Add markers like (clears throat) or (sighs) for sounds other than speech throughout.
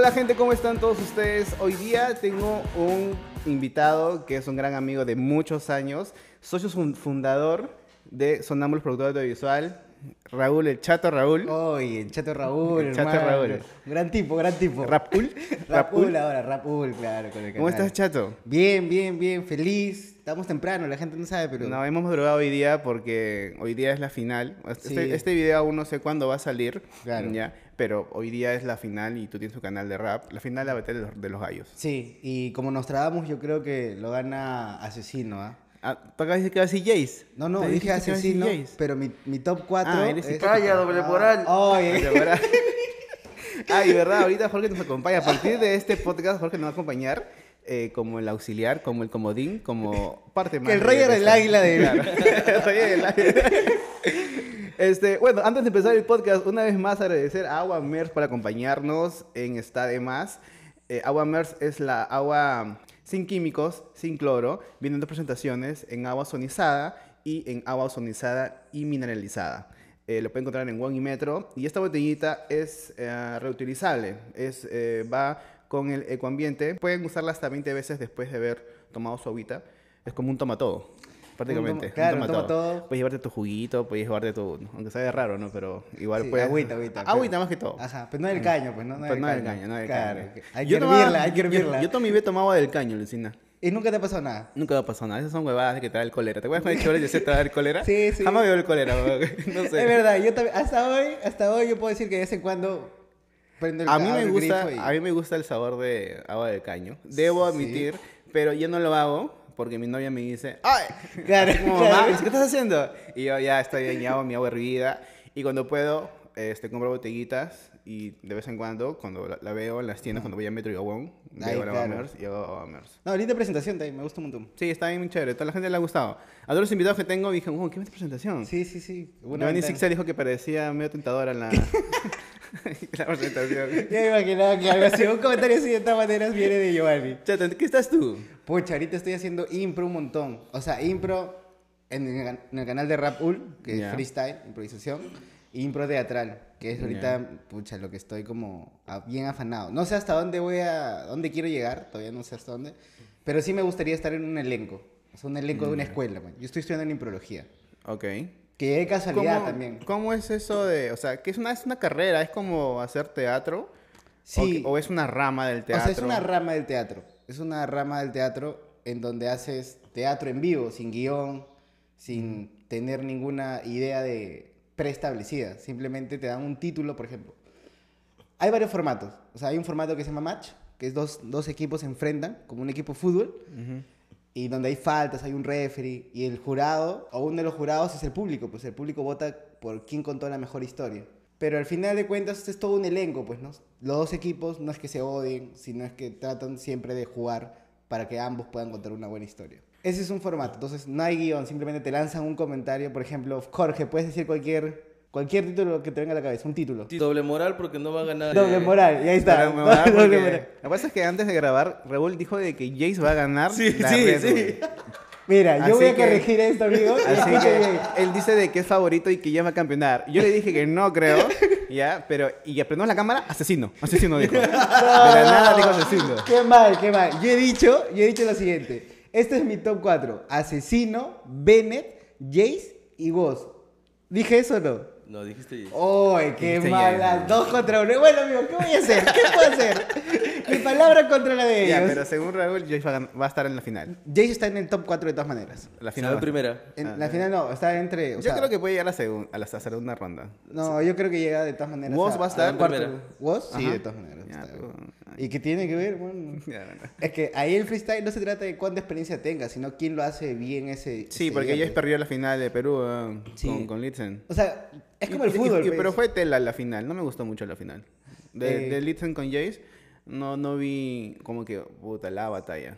Hola gente, ¿cómo están todos ustedes? Hoy día tengo un invitado que es un gran amigo de muchos años, socio fun- fundador de Sonamos Productor Audiovisual, Raúl, el chato Raúl. Oye, el chato Raúl, El chato hermano. Raúl. Gran tipo, gran tipo. Rapul. (laughs) Rapul ahora, Rapul, claro. Con el ¿Cómo canal. estás, chato? Bien, bien, bien, feliz. Estamos temprano, la gente no sabe, pero... No, hemos madrugado hoy día porque hoy día es la final. Este, Sí. este video aún no sé cuándo va a salir, Claro. ya, pero hoy día es la final y tú tienes tu canal de rap, la final de la batalla de los, de los gallos. Sí, y como nos trabamos, yo creo que lo gana Asesino, ¿ah? Ah, ¿Tú acabas de decir que va a Jace? No, no, dije Asesino, pero mi, mi top 4 Ah, eres es... hipócrita. doble moral. Oye, Ay, ¿verdad? (laughs) Ay, verdad, ahorita Jorge nos acompaña. A partir de este podcast, Jorge nos va a acompañar eh, como el auxiliar, como el comodín, como (laughs) parte más. El de del esta- águila de-. (laughs) El Roger del águila. Este, bueno, antes de empezar el podcast, una vez más agradecer a Agua Mers por acompañarnos en Está de Más. Eh, agua Mers es la agua sin químicos, sin cloro. Vienen dos presentaciones en agua sonizada y en agua ozonizada y mineralizada. Eh, lo pueden encontrar en One y Metro. Y esta botellita es eh, reutilizable. Es, eh, va con el ecoambiente. Pueden usarla hasta 20 veces después de haber tomado su agüita. Es como un toma todo, prácticamente. toma- claro, un un toma todo. Puedes llevarte tu juguito, puedes llevarte tu... Aunque sabe raro, ¿no? Pero igual Sí, puedes... agüita, agüita, Agüita pero- más que todo. Ajá, pero no del caño, pues, ¿no? Pero no del caño, no del Claro, caño. que- Hay Yo que tomaba- hervirla, hay que yo- hervirla. Yo, tomé tomaba del caño, Lucina. ¿Y nunca te ha pasado nada? Nunca va a pasar nada. Esas son huevadas que te da el cólera. ¿Te acuerdas cuando el chole de te da el cólera? (laughs) Sí, sí. Jamás me dio el cólera. (laughs) No sé. Es verdad, yo también, hasta hoy, hasta hoy yo puedo decir que de vez en cuando el A mí me gusta, y- a mí me gusta el sabor de agua del caño. Debo Sí. admitir, pero yo no lo hago porque mi novia me dice, ¡ay! (laughs) Claro, como, claro. "Mami, ¿qué estás haciendo? Y yo ya estoy en mi agua, hervida. Y cuando puedo, este, compro botellitas y de vez en cuando, cuando la, la veo en las tiendas, cuando voy a Metro y Ay, veo la claro. Y hago. No, linda presentación también, me gusta un montón. Sí, está bien chévere. A toda la gente le ha gustado. A todos los invitados que tengo dije, wow, qué buena presentación. Sí, sí, sí. Ventana. Sixer dijo que parecía medio tentadora la, (laughs) (laughs) la presentación. Ya imaginaba que algo así, un comentario así de todas maneras viene de Giovanni. Chato, ¿en qué estás tú? Pucha, ahorita estoy haciendo impro un montón. O sea, impro en el, en el canal de Rapul, que Ya. es freestyle, improvisación, y impro teatral, que es ahorita, Ya. pucha, lo que estoy como bien afanado. No sé hasta dónde voy a, dónde quiero llegar, todavía no sé hasta dónde, pero sí me gustaría estar en un elenco. O sea, un elenco de una escuela, man. Yo estoy estudiando en imprología. Ok. Que de casualidad ¿Cómo, también. ¿Cómo es eso de, o sea, que es una, es una carrera, es como hacer teatro? Sí. ¿O, o es una rama del O teatro? sea, es una rama del teatro. Es una rama del teatro en donde haces teatro en vivo, sin guion, sin tener ninguna idea de preestablecida. Simplemente te dan un título, por ejemplo. Hay varios formatos. O sea, hay un formato que se llama match, que es dos, dos equipos se enfrentan, como un equipo de fútbol, Ujú. Y donde hay faltas, hay un referee, y el jurado, o uno de los jurados es el público, pues el público vota por quién contó la mejor historia. Pero al final de cuentas es todo un elenco, pues, ¿no? Los dos equipos no es que se odien, sino es que tratan siempre de jugar para que ambos puedan contar una buena historia. Ese es un formato, entonces no hay guion, simplemente te lanzan un comentario, por ejemplo, Jorge, puedes decir cualquier, cualquier título que te venga a la cabeza, un título. Doble moral porque no va a ganar. Doble eh, moral, y ahí está. Va a dar Doble (laughs) porque- moral. Lo que pasa es que antes de grabar, Raúl dijo de que Jace va a ganar Sí, la sí, Red sí. Mira, yo Así voy a que- corregir esto, amigo. Así que él dice de que es favorito y que ya va a campeonar. Yo le dije que no creo, (laughs) ya, pero y aprendemos la cámara, asesino, asesino dijo. (laughs) De la nada dijo asesino. Qué mal, qué mal. Yo he dicho, yo he dicho lo siguiente. Este es mi top 4. Asesino, Bennett, Jace y vos. ¿Dije eso o no? No, dijiste. ¡Uy, qué Dijiste mala! Dos contra uno. Bueno, amigo, ¿qué voy a hacer? ¿Qué puedo hacer? Mi palabra contra la de Ya, ellos. pero según Raúl, Jace va a, va a estar en la final. Jace está en el top 4 de todas maneras. La Final primera. En Ah, la ya. final no, está entre. o Yo sea, creo que puede llegar a, segun- a la a segunda ronda. No, yo creo que llega de todas maneras. ¿Woz va a estar? al cuarto. Primera. ¿Woz? Sí, Ajá. de todas maneras. Ya, está. pero- ¿Y qué tiene que ver? Bueno, (laughs) Ya. Es que ahí el freestyle no se trata de cuánta experiencia tenga, sino quién lo hace bien ese. Sí, ese porque día, Jace pues. perdió la final de Perú eh, Sí. con, con Litzen. O sea, es como Y- el y- fútbol. y- pues. pero fue tela la final, no me gustó mucho la final. De, Eh. de Litzen con Jace, no, no vi como que, puta, la batalla.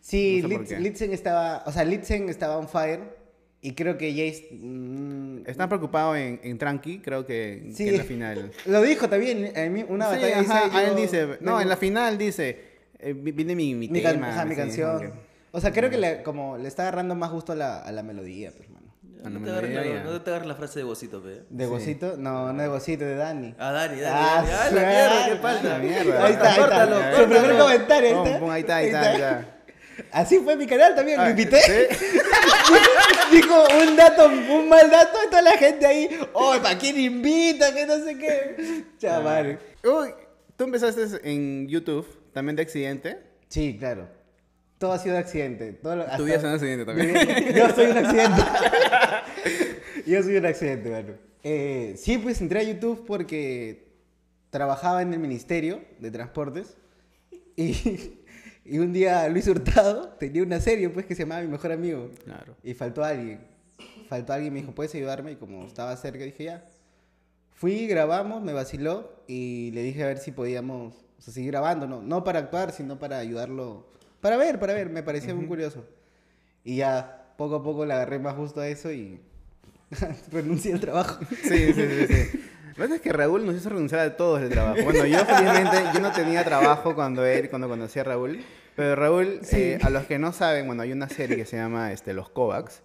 Sí, no sé. Litzen estaba. O sea, Litzen estaba on fire. Y creo que Jace. mm, Están preocupados en, en Tranqui, creo que, Sí. que en la final. (laughs) Lo dijo también. En una Sí, batalla ajá, dice. él dice, no, en la final dice, eh, vi- viene mi, mi, Mi, can- tema. ajá, mi así, canción. que- O sea, creo que le, como le está agarrando más gusto a la, a la melodía, pues, No me te, agarres la, no te agarres la frase de Bocito, pe. ¿De Sí. Gocito? No, no de Gocito, de Dani. Ah, Dani, Dani. Ah, Dani. Ah, la mierda, qué ah, la mierda. Ahí está, ahí está. Córtalo, Su primer comentario, está. ahí está, ahí está, ahí está. Así fue mi canal también, lo Ah, invité. ¿sí? (laughs) Dijo un dato, un mal dato, y toda la gente ahí, oh, ¿para quién invita? Que no sé qué. Chaval. Uy, tú empezaste en YouTube, también de accidente. Sí, claro. Todo ha sido de accidente. Todo lo- vida es un accidente también. (laughs) Yo soy un accidente. (laughs) Yo soy un accidente, mano. Eh, sí, pues entré a YouTube porque trabajaba en el Ministerio de Transportes y, (laughs) y un día Luis Hurtado tenía una serie pues que se llamaba Mi Mejor Amigo. Claro. Y faltó alguien. Faltó alguien, me dijo, ¿puedes ayudarme? Y como estaba cerca, dije, ya. Fui, grabamos, me vaciló y le dije a ver si podíamos o sea, seguir grabando, no, no para actuar, sino para ayudarlo. Para ver, para ver, me parecía muy curioso. Y ya poco a poco le agarré más gusto a eso y (laughs) renuncié al trabajo. Sí, sí, sí, sí. Lo que pasa es que Raúl nos hizo renunciar a todos el trabajo. Bueno, yo felizmente, yo no tenía trabajo cuando él, cuando conocí a Raúl. Pero Raúl, eh, a los que no saben, bueno, hay una serie que se llama este, Los Kovacs.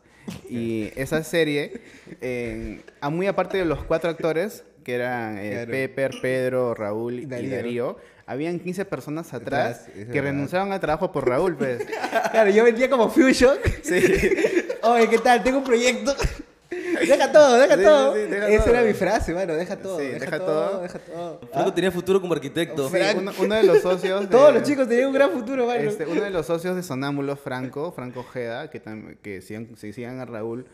Y esa serie, eh, a muy aparte de los cuatro actores, que eran eh, Claro. Pepper, Pedro, Raúl y Darío. Darío, habían 15 personas atrás que verdad. renunciaban al trabajo por Raúl, pues. (laughs) Claro, yo vendía como Fusion. Sí. (laughs) Oye, ¿qué tal? Tengo un proyecto. (laughs) Deja todo, deja Sí, todo. sí, deja Esa todo. era mi frase, bueno, deja todo. Sí, deja, deja todo, todo. deja todo. Franco Ah, tenía futuro como arquitecto. Sí, uno, uno de los socios. de- Todos los chicos tenían un gran futuro, mano. Este, uno de los socios de Sonámbulos, Franco, Franco Ojeda, que, que sigan, se sigan a Raúl.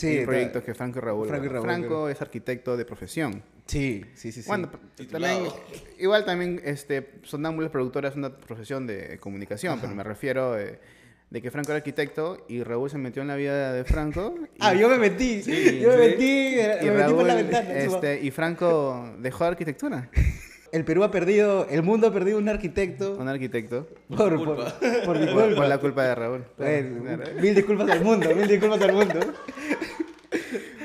Sí, proyectos que Franco y Raúl. Franco y bueno, Raúl, Franco es arquitecto de profesión. Sí, sí, sí. sí. Bueno, Titulado. también, igual también este, Sonámbulos productora es una profesión de comunicación, pero me refiero eh, de que Franco era arquitecto y Raúl se metió en la vida de Franco. (laughs) Y, ah, yo me metí. yo me sí. metí, y me metí por la Raúl, ventana. este, y Franco dejó arquitectura. El Perú ha perdido, el mundo ha perdido un arquitecto Un arquitecto. por, por, culpa. por mi Por, culpa. por la culpa de Raúl. Bueno, Claro. mil disculpas al mundo, mil disculpas al mundo.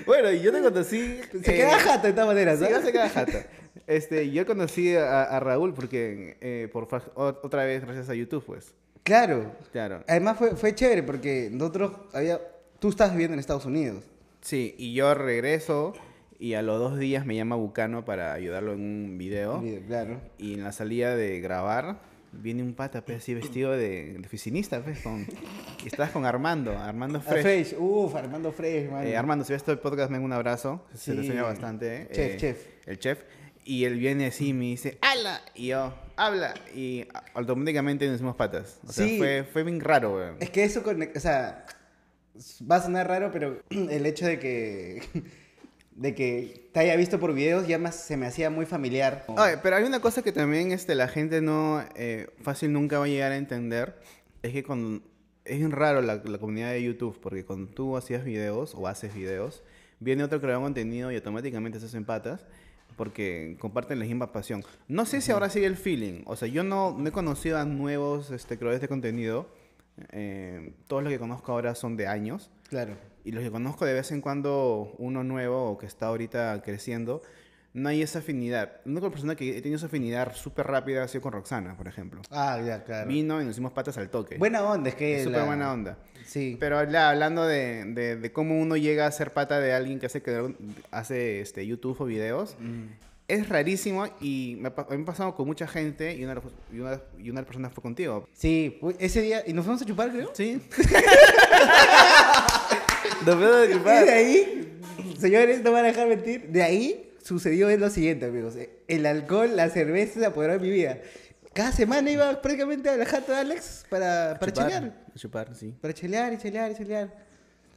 Bueno, y yo te conocí. Se eh, queda jata de todas maneras, Sí, ¿no? ya se queda jata. Este, yo conocí a, a Raúl porque, eh, por otra vez, gracias a YouTube, pues. Claro. Claro. Además fue, fue chévere porque nosotros había... Tú estás viviendo en Estados Unidos. Sí, y yo regreso y a los dos días me llama Bucano para ayudarlo en un video. Claro. Y en la salida de grabar, viene un pata, pues, así vestido de, oficinista, pues, con... Y estás con Armando, Armando A Fresh. Fresh, uff, Armando Fresh, man. Eh, Armando, si ves todo el podcast, me un abrazo. Se te enseña bastante. eh. Chef, Eh, chef. El chef. Y él viene así y me dice, ¡Hala! Y yo, ¡habla! Y automáticamente nos hicimos patas. O sea, Sí. fue, fue bien raro, weón. Es que eso, conec- o sea, va a sonar raro, pero (clears throat) el hecho de que, de que te haya visto por videos ya más se me hacía muy familiar. Pero hay una cosa que también este, la gente no eh, fácil nunca va a llegar a entender. Es que cuando, es raro la, la comunidad de YouTube, porque cuando tú hacías videos o haces videos, viene otro creador de contenido y automáticamente se hacen patas porque comparten la misma pasión. No sé si ahora sigue el feeling. O sea, yo no, no he conocido a nuevos este, creadores de contenido. Eh, todos los que conozco ahora son de años. Claro. Y los que conozco de vez en cuando, uno nuevo o que está ahorita creciendo, no hay esa afinidad. La única persona que he tenido esa afinidad súper rápida ha sido con Roxana, por ejemplo. Ah, ya, claro. Vino y nos hicimos patas al toque. Buena onda, es que... Súper la- buena onda. Sí. Pero ya, hablando de, de- de cómo uno llega a ser pata de alguien que hace, que hace este, YouTube o videos, Mm. es rarísimo y me, me ha pasado con mucha gente y una, y una, y una personas fue contigo. Sí, ese día... ¿Y nos fuimos a chupar, creo? Sí. (laughs) Y de ahí, señores, no van a dejar mentir, de ahí sucedió lo siguiente, amigos. El alcohol, la cerveza se apoderó de mi vida. Cada semana iba prácticamente a la jata de Alex para, para Chupar, chelear. Chupar, sí. Para chelear y chelear y chelear.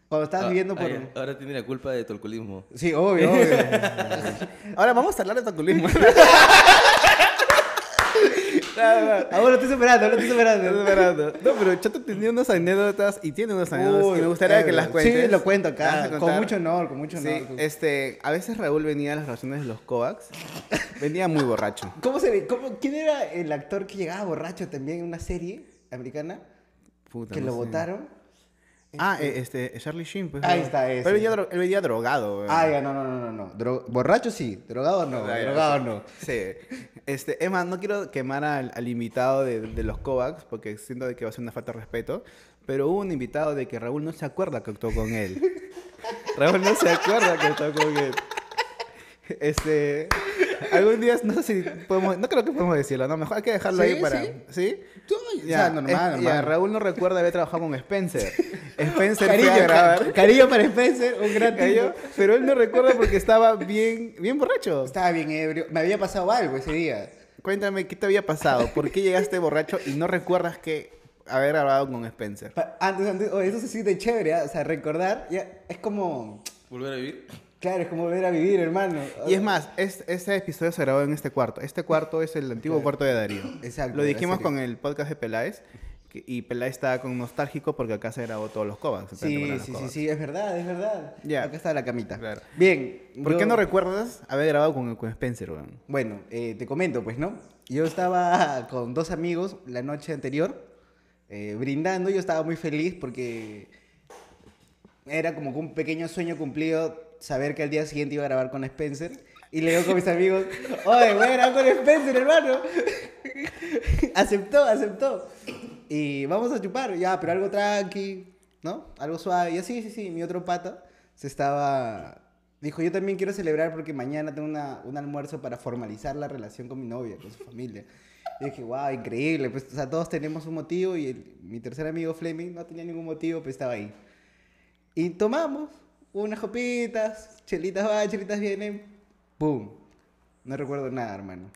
Cuando estabas Ah, viviendo por... ahora tiene la culpa de tu alcoholismo. Sí, obvio, obvio. (laughs) Ahora vamos a hablar de taculismo. (laughs) (laughs) Ahora lo estoy superando, lo estoy superando. Estás esperando. No, pero Chato tenía unas anécdotas y tiene unas anécdotas Uy, y me gustaría que las cuentes. Sí, lo cuento ¿Vas a acá. Con mucho honor, con mucho Sí, honor. este, a veces Raúl venía a las grabaciones de los Kovacs, venía muy borracho. (laughs) ¿Cómo se ve? ¿Cómo, ¿Quién era el actor que llegaba borracho también en una serie americana? Puta, que no lo votaron. Ah, eh, este, Charlie Sheen, pues. Ahí está, ese. Pero él venía, dro- él venía drogado, weón. Ah, ya, no, no, no, no. no. Dro- borracho sí, drogado no, Ah, ya, drogado no. Sí. Este, es más, no quiero quemar al, al invitado de, de los Kovacs porque siento de que va a ser una falta de respeto, pero hubo un invitado de que Raúl no se acuerda que actuó con él. (laughs) Raúl no se acuerda que estaba como que. Este. Algún día, no sé si podemos. No creo que podemos decirlo, no, mejor hay que dejarlo Sí, ahí para. sí. ¿Sí? Tú, o sea, normal, es- ya, normal. Raúl no recuerda haber trabajado con Spencer. (laughs) Spencer Cariño, fue a grabar. ca- cariño para Spencer, un gran tipo. pero él no recuerda porque estaba bien, bien borracho. Estaba bien ebrio. Me había pasado algo ese día. Cuéntame qué te había pasado, por qué llegaste borracho y no recuerdas que haber grabado con Spencer. Pa- Antes, antes, oh, eso se siente chévere, ¿ah? o sea, recordar, ya, es como, ¿Volver a vivir? Claro, es como volver a vivir, hermano. Y es más, es- este episodio se grabó en este cuarto. Este cuarto es el antiguo cuarto de Darío. Exacto, Lo dijimos con el podcast de Peláez. que- Y Peláez estaba con nostálgico porque acá se grabó todos los covas. se Sí, sí, sí, sí, es verdad, es verdad. Ya. Acá está la camita. Claro. Bien. ¿Por yo- qué no recuerdas haber grabado con, con Spencer, weón? Bueno, eh, te comento, pues, ¿no? Yo estaba con dos amigos la noche anterior, eh, brindando. Yo estaba muy feliz porque era como un pequeño sueño cumplido saber que al día siguiente iba a grabar con Spencer. Y le digo con mis amigos, oye, voy a grabar con Spencer, hermano. (laughs) aceptó, aceptó. Y vamos a chupar, ya, pero algo tranqui, ¿no? Algo suave. Y así, sí, sí, mi otro pata se estaba... Dijo, yo también quiero celebrar porque mañana tengo una, un almuerzo para formalizar la relación con mi novia, con su familia. Y dije, wow, increíble. Pues, o sea, todos tenemos un motivo y mi tercer amigo Fleming no tenía ningún motivo, pues estaba ahí. Y tomamos unas copitas, chelitas van, chelitas vienen, ¡pum! No recuerdo nada, hermano.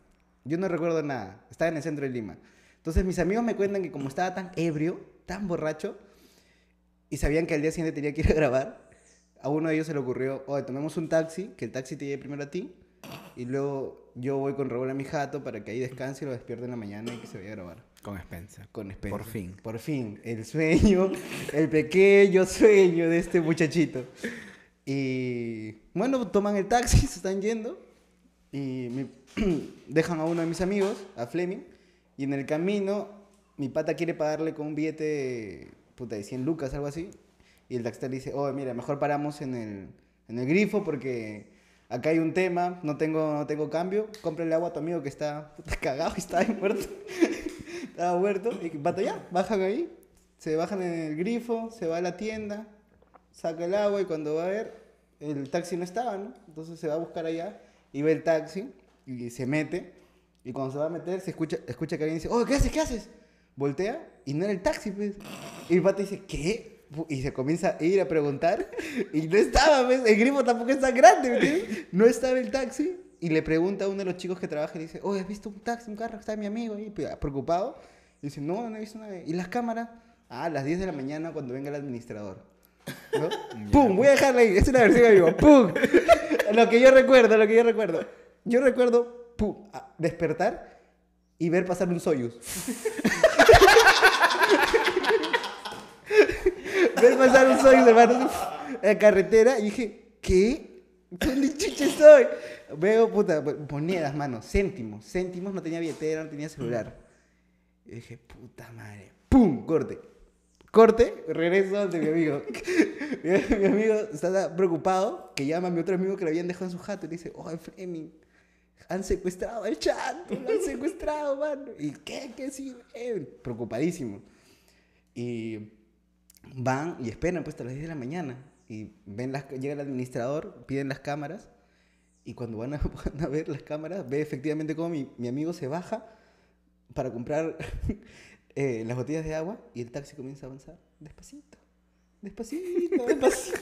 Yo no recuerdo nada. Estaba en el centro de Lima. Entonces mis amigos me cuentan que como estaba tan ebrio, tan borracho, y sabían que al día siguiente tenía que ir a grabar, a uno de ellos se le ocurrió, oye, tomemos un taxi, que el taxi te lleve primero a ti, y luego yo voy con Raúl a mi jato para que ahí descanse y lo despierte en la mañana y que se vaya a grabar. Con Spencer. Con Spencer. Por fin. Por fin. El sueño, (laughs) el pequeño sueño de este muchachito. Y bueno, toman el taxi, (laughs) se están yendo. Y me- (clears throat) dejan a uno de mis amigos, a Fleming. Y en el camino, mi pata quiere pagarle con un billete puta, de 100 lucas, algo así. Y el taxista le dice, oh, mira, mejor paramos en el, en el grifo porque acá hay un tema, no tengo, no tengo cambio. Cómprale agua a tu amigo que está puta, (laughs) cagado y está ahí muerto. Estaba muerto. Y pata, ya, bajan ahí. Se bajan en el grifo, se va a la tienda, saca el agua y cuando va a ver, el taxi no estaba, ¿no? Entonces se va a buscar allá y ve el taxi y se mete. Y cuando se va a meter, se escucha, escucha que alguien dice, oh, ¿qué haces? ¿Qué haces? Voltea y no era el taxi, pues. Y mi pata dice, ¿qué? Y se comienza a ir a preguntar y no estaba, pues. El grifo tampoco es tan grande, ¿me entiendes? No estaba el taxi. Y le pregunta a uno de los chicos que trabaja y le dice, oh, ¿has visto un taxi, un carro? Está mi amigo ahí, pues, preocupado. Y dice, no, no he visto nada. ¿Y las cámaras? Ah, a las 10 de la mañana cuando venga el administrador. ¿No? (laughs) ¡Pum! Voy a dejarla ahí. Es una versión en vivo. ¡Pum! (laughs) Lo que yo recuerdo, lo que yo recuerdo. Yo recuerdo, ¡pum! Despertar y ver pasar un Soyuz. (laughs) ver pasar un Soyuz, hermano, en la carretera y dije, ¿qué? ¿Dónde chucha estoy? Veo, puta, monedas, mano, céntimos, céntimos, no tenía billetera, no tenía celular. Y dije, puta madre. ¡Pum! Corte. Corte, regreso de mi amigo. (laughs) mi, mi amigo está preocupado que llama a mi otro amigo que lo habían dejado en su jato y le dice, oh, Fleming, han secuestrado al chato, lo han (laughs) secuestrado, mano. ¿Y qué? ¿Qué sí? Eh, Preocupadísimo. Y van y esperan pues hasta las 10 de la mañana. Y ven las, llega el administrador, piden las cámaras. Y cuando van a, (laughs) van a ver las cámaras, ve efectivamente cómo mi, mi amigo se baja para comprar (laughs) eh, las botellas de agua y el taxi comienza a avanzar despacito, despacito, (laughs) despacito.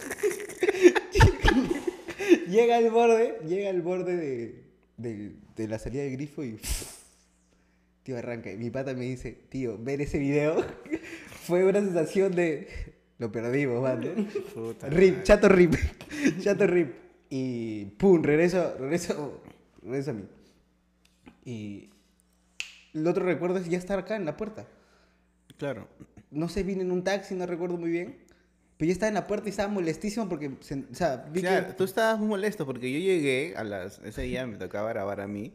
llega al borde, llega al borde de, de- de la salida del grifo y tío arranca. Y mi pata me dice, tío, ver ese video fue una sensación de lo perdimos. Puta Rip, chato rip, chato rip. Y pum, regreso, regreso, regreso a mí. Y el otro recuerdo es ya estar acá en la puerta. Claro. No sé, vine en un taxi, no recuerdo muy bien. Pero ya estaba en la puerta y estaba molestísimo porque, o sea, vi Claro, que... tú estabas muy molesto porque yo llegué a las... Ese día me tocaba grabar a mí.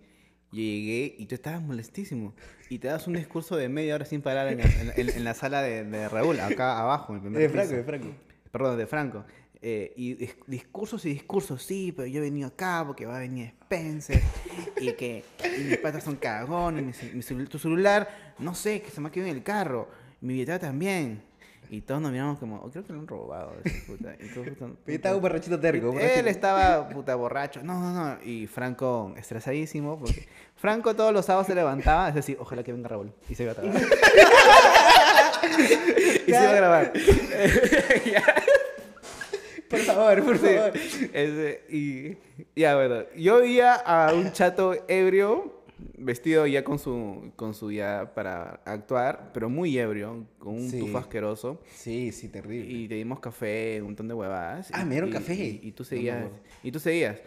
Yo llegué y tú estabas molestísimo. Y te das un discurso de media hora sin parar en la, en- en- en la sala de, de Raúl, acá abajo, en el primer De piso. Franco, de Franco. Perdón, de Franco. Eh, y dis- discursos y discursos, sí, pero yo he venido acá porque va a venir Spencer (laughs) y que y mis patas son cagones, mi, mi tu celular, no sé, que se me ha quedado en el carro, mi billetera también. Y todos nos miramos como, oh, creo que lo han robado. ese puta. Y todos, puta, (laughs) Y estaba un borrachito terco. borrachito. Él estaba (laughs) puta borracho. No, no, no. Y Franco estresadísimo. Porque Franco todos los sábados se levantaba. Es decir, ojalá que venga Raúl. Y se iba a trabajar. y se iba a grabar. Por favor, por Sí. favor. Ese, y ya, bueno. Yo veía a un chato ebrio, vestido ya con su, con su ya para actuar, pero muy ebrio, con un Sí. tufo asqueroso. Sí, sí, terrible. Y te dimos café, un montón de huevadas. Ah, y- me dieron y- café. Y, y tú No seguías. acuerdo. y tú seguías.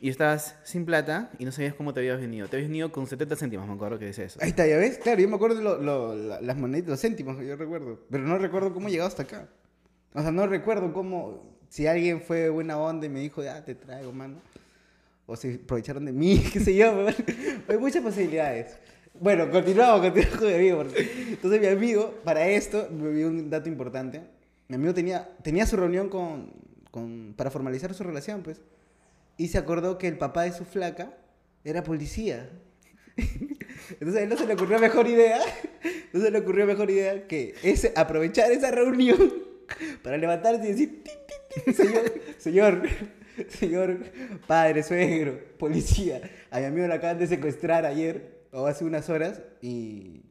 Y estabas sin plata y no sabías cómo te habías venido. Te habías venido con 70 céntimos, me acuerdo que dice eso. Ahí está, ¿ya ves? Claro, yo me acuerdo de lo- lo- la- las monedas, los céntimos, yo recuerdo. Pero no recuerdo cómo he llegado hasta acá. O sea, no recuerdo cómo... Si alguien fue buena onda y me dijo, ya, te traigo, mano. O se aprovecharon de mí, (laughs) qué sé yo. (laughs) Hay muchas posibilidades. Bueno, continuamos, continuamos con mi amigo. Entonces mi amigo, para esto, me dio un dato importante. Mi amigo tenía, tenía su reunión con, con, para formalizar su relación, pues. Y se acordó que el papá de su flaca era policía. (laughs) Entonces a él no se le ocurrió mejor idea, no se le ocurrió mejor idea que ese, aprovechar esa reunión para levantarse y decir, "Tin, tin, tin, señor, señor, señor, padre, suegro, policía, a mi amigo lo acaban de secuestrar ayer o hace unas horas y,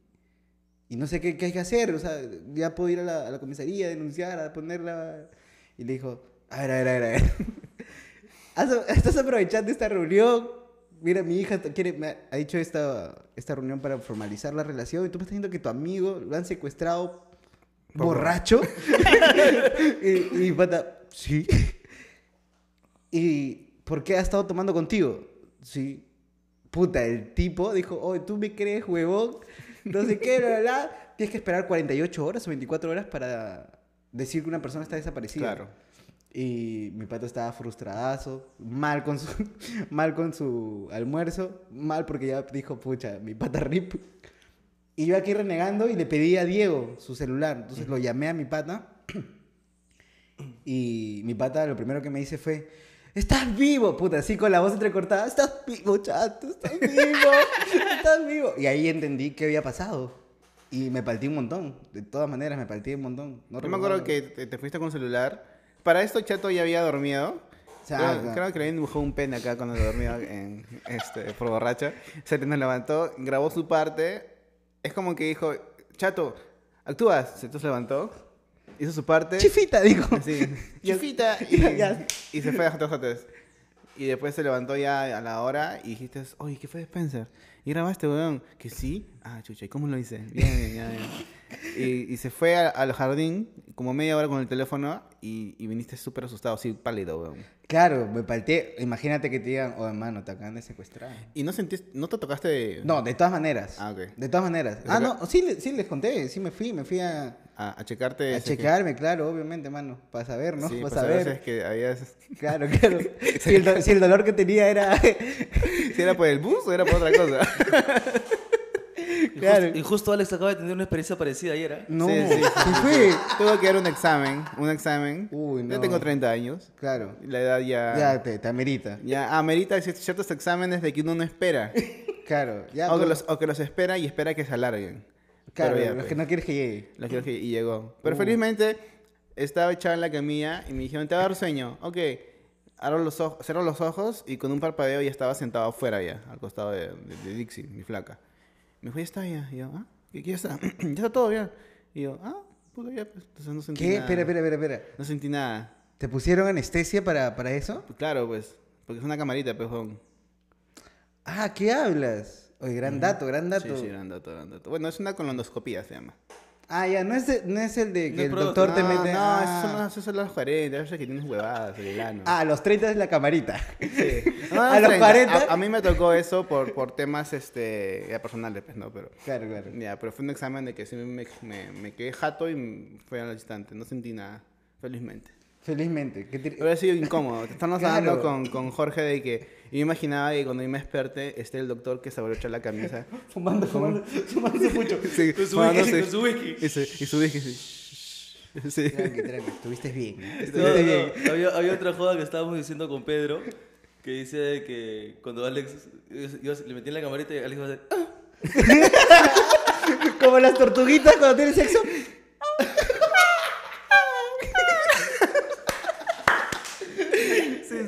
y no sé qué, qué hay que hacer, o sea, ya puedo ir a la, a la comisaría, denunciar, a ponerla... Y le dijo, a ver, a ver, a ver, a ver. (laughs) Estás aprovechando esta reunión. Mira, mi hija quiere, me ha- ha dicho esta, esta reunión para formalizar la relación. Y tú me estás diciendo que tu amigo lo han secuestrado borracho. (laughs) y, y pata, sí. ¿Y por qué ha estado tomando contigo? Sí. Puta, el tipo dijo, oye, tú me crees, huevón. No sé qué, bla, bla. Tienes que esperar 48 horas o 24 horas para decir que una persona está desaparecida. Claro. Y mi pato estaba frustradazo, mal con su, (laughs) mal con su almuerzo, mal porque ya dijo, pucha, mi pata rip. Y yo aquí renegando y le pedí a Diego su celular. Entonces lo llamé a mi pata. (clears throat) Y mi pata lo primero que me dice fue, estás vivo, puta, así con la voz entrecortada, estás vivo, chato, estás vivo, (laughs) estás vivo. Y ahí entendí qué había pasado. Y me partí un montón, de todas maneras me partí un montón. No Yo me acuerdo que te, te fuiste con celular. Para esto Chato ya había dormido. O sea, creo, claro. creo que le dibujado un pene acá cuando dormía en, este, por borracha. Se nos levantó, grabó su parte. Es como que dijo, Chato, ¿actúas? Se entonces levantó, hizo su parte. Chifita, dijo. (laughs) Sí, (laughs) chifita. (laughs) Y, se fue a. Y después se levantó ya a la hora y dijiste, oye, ¿qué fue de Spencer? ¿Y grabaste, weón? Que sí. Ah, chucha, ¿y cómo lo hice? Bien, bien, ya, bien. Y, y se fue a- al jardín, como media hora con el teléfono, y, y viniste súper asustado, así pálido, weón. Claro, me partí. Imagínate que te digan, oh hermano, te acaban de secuestrar. ¿Y no sentiste, no te tocaste No, de todas maneras. Ah, ok. De todas maneras. Ah, no, sí, sí les conté, sí me fui, me fui a, a, a checarte? a que- checarme, claro, obviamente, mano, para saber, ¿no? Sí, para para saber es que habías... Claro, claro. (laughs) si, el, do- si el dolor que tenía era... (laughs) si era por el bus o era por otra cosa. (laughs) Y, Claro. justo, y justo Alex acaba de tener una experiencia parecida ayer, ¿eh? no, Sí, sí, sí, sí fue. Tuve que dar un examen, un examen. Uy, Yo no. tengo 30 años. Claro. La edad ya... Ya te, te amerita. Ya amerita cier- ciertos exámenes de que uno no espera. Claro, ya. o, que los, o que los espera y espera que se alarguen. Claro, Pero ya, los pues, que no quieres que llegue. los que- y llegó. Pero Uh. felizmente estaba echado en la camilla y me dijeron, te va a dar sueño. Ok. Abro los ojos, cerro los ojos y con un parpadeo ya estaba sentado afuera ya, al costado de, de- de Dixie, mi flaca. Me dijo, ya está ya. Y yo, ah, ¿qué, qué ya está? (clears throat) ya está todo bien. Y yo, ah, puta ya, pues. Entonces no sentí ¿Qué? nada. Espera, espera, espera, espera. No sentí nada. ¿Te pusieron anestesia para, para eso? Pues claro, pues. Porque es una camarita, weón. Ah, ¿qué hablas? Oye, gran dato, gran dato. Sí, sí, gran dato, gran dato. Bueno, es una colondoscopía, se llama. Ah, ya, no es, de- no es el de que el doctor te no, mete. No, ah. esos son, esos son los 40, esos que tienes huevadas, el ano. Ah, a los 30 es la camarita. Sí. (laughs) No, a los 30. 40. A, a mí me tocó eso por, por temas este, ya personales, pues, ¿no? Pero, Claro, claro. ya, pero fue un examen de que sí me, me, me quedé jato y fue al instante. No sentí nada, felizmente. Felizmente. ¿Qué sido incómodo. Te estamos (laughs) Claro. hablando con, con Jorge de que yo imaginaba que cuando yo me desperté esté el doctor que se abrocha la camisa. (laughs) Fumando, fumando, fumando su pucho. (laughs) Sí, Con su fumándose- whisky, con su whisky. Y su, y su whisky, sí. Sí. Tranqui, tranqui. Estuviste bien. Estuviste bien. no, había, había otra joda que estábamos diciendo con Pedro que dice que cuando Alex yo, yo le metí en la camarita y Alex iba a hacer "Ah". (laughs) Como las tortuguitas cuando tienen sexo.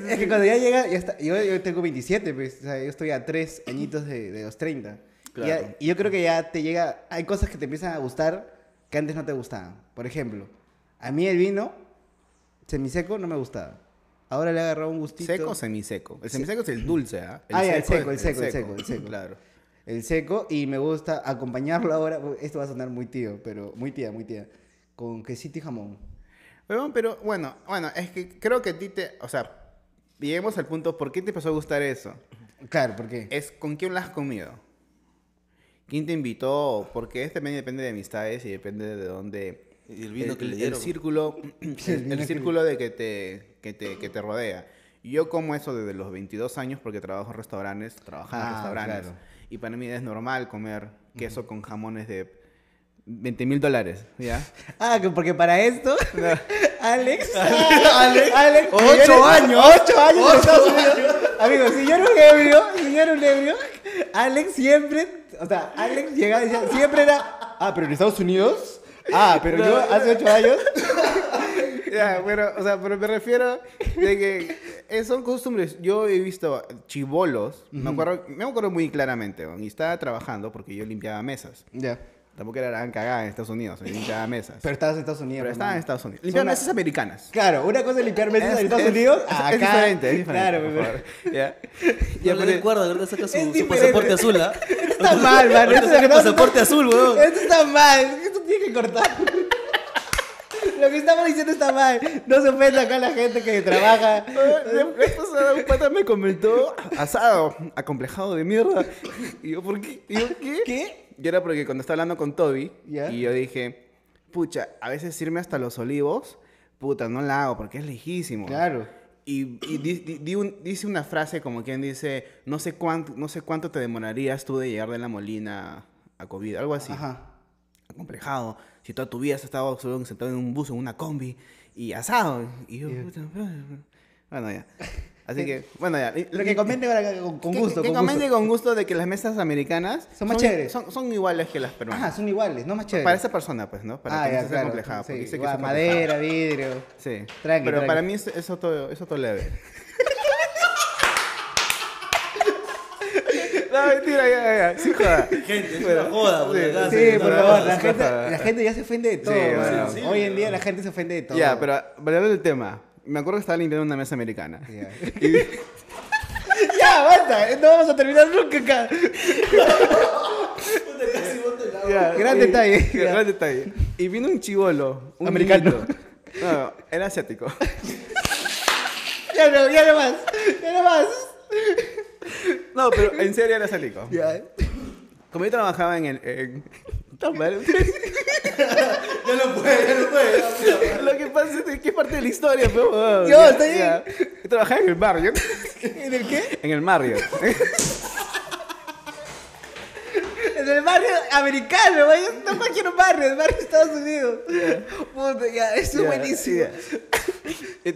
Es que cuando ya llega, ya está, yo, yo tengo 27, pues, o sea, yo estoy a 3 añitos de, de los 30. Y ya- Claro. Y, yo creo que ya te llega, hay cosas que te empiezan a gustar que antes no te gustaban. Por ejemplo, a mí el vino semiseco no me gustaba. Ahora le he agarrado un gustito. ¿Seco o semiseco? El semiseco es el dulce, ¿ah? Ah, ya, el es- seco, el seco, el seco, el seco. Claro. El seco y me gusta acompañarlo ahora, esto va a sonar muy tío, pero muy tía, muy tía, con quesito y jamón. Huevón, pero bueno, bueno, es que creo que a ti te, o sea, lleguemos al punto, ¿por qué te empezó a gustar eso? Claro, ¿por qué? Es con quién lo has comido. ¿Quién te invitó? Porque este también depende de amistades y depende de dónde... Y el vino el, que le el dieron. círculo, El el, círculo de que te, que te, que te rodea. Yo como eso desde los 22 años porque trabajo en restaurantes, trabajaba en Ah, restaurantes. claro. Y para mí es normal comer queso con jamones de 20 mil dólares, ¿ya? (laughs) Ah, que porque para esto, No. (laughs) (laughs) Alex, Alex, Alex, Ocho años. ocho años en Estados Unidos. Amigos, si yo era un ebrio, si yo era un ebrio, Alex siempre, o sea, Alex llegaba y decía, siempre era, ah, pero en Estados Unidos, ah, pero yo hace ocho años, (laughs) Ya, pero, o sea, pero me refiero de que son costumbres. Yo he visto chivolos, me, acuerdo, me acuerdo muy claramente, y estaba trabajando porque yo limpiaba mesas. ya, Tampoco era gran cagada en Estados Unidos, limpiaba mesas. pero estabas en Estados Unidos. Pero estaba en. Estados Unidos. Limpiaba una- mesas americanas. Claro, una cosa es limpiar mesas Es- en Estados es- Unidos, es, acá. es diferente, es diferente. Claro, por favor. Ya. (laughs) Ya no recuerda, ahorita saca su, pasaporte azul, ¿ah? (laughs) Está mal, man. Esto, saca pasaporte azul, weón. esto está mal. Esto tiene que cortar. Lo que estamos diciendo está mal. No se ofenda acá la gente que trabaja. Un pata me comentó asado, acomplejado de mierda. Y yo, ¿por qué? Y yo, ¿qué? ¿Qué? Y era porque cuando estaba hablando con Toby, y yo dije, pucha, a veces irme hasta los olivos, puta, no la hago porque es lejísimo. Claro. Y, y di- di- di un- dice una frase como quien dice, no sé, cuánto, no sé cuánto te demorarías tú de llegar de la Molina a COVID, algo así. Ajá. Acomplejado. Si toda tu vida has estado solo sentado en un bus, en una combi, y asado. Y yo, puta, bueno, ya. Así que, bueno, ya. Lo que comente con, con Que- gusto. Que, con comente gusto. con gusto de que las mesas americanas Son más chéveres. Son, son iguales que las peruanas. son iguales, no más chéveres. Para esa persona, pues, ¿no? Para ah, que ya, no esté claro. acomplejado. porque Sí, dice que madera, vidrio. Sí. Tranqui, Pero tranqui. para mí es, es otro, es otro leve. (laughs) no, mentira, ya, ya. Sí, joda. Gente, es Bueno, una joda, por sí, Sí, por favor, la no, gente, la gente ya se ofende de todo. Sí, bueno. Sí, sí, Hoy en día la gente se ofende de todo. Ya, pero volviendo al tema. Me acuerdo que estaba limpiando una mesa americana. Ya. (laughs) (laughs) Y, ya, basta, no vamos a terminar nunca acá. (laughs) Ya, Gran y- detalle. ya, gran detalle. Y vino un chivolo. Un Americano. niñito. No, era asiático. Ya no, ya no más. Ya no más. No, pero en serio era asiático. Ya. Como yo trabajaba en el... En... (laughs) Ya no puede, ya no puede. Lo que pasa es que es parte de la historia, pero... weón. (laughs) Yo, Ya, está bien. ya. Trabajaba en el Marriott. (laughs) ¿En el qué? En el Marriott. En el barrio americano, güey. No cualquier barrio, el barrio de Estados Unidos. Puta, ya, eso es Ya, buenísimo.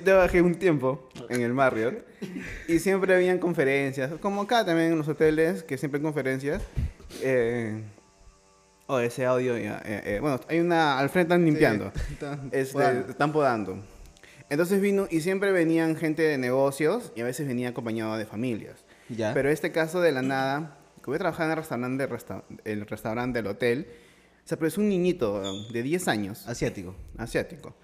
trabajé un tiempo en el Marriott y siempre habían conferencias, como acá también en los hoteles, que siempre hay conferencias. Eh, oh, ese audio ya. eh, eh, bueno, hay una. Al frente están limpiando. (laughs) están Este, podando. están podando. Entonces vino y siempre venían gente de negocios y a veces venía acompañado de familias. Ya. Pero este caso de la nada, que voy a trabajar en el restaurante, resta- el restaurante del hotel, se apareció un niñito de 10 años, Asiático. asiático,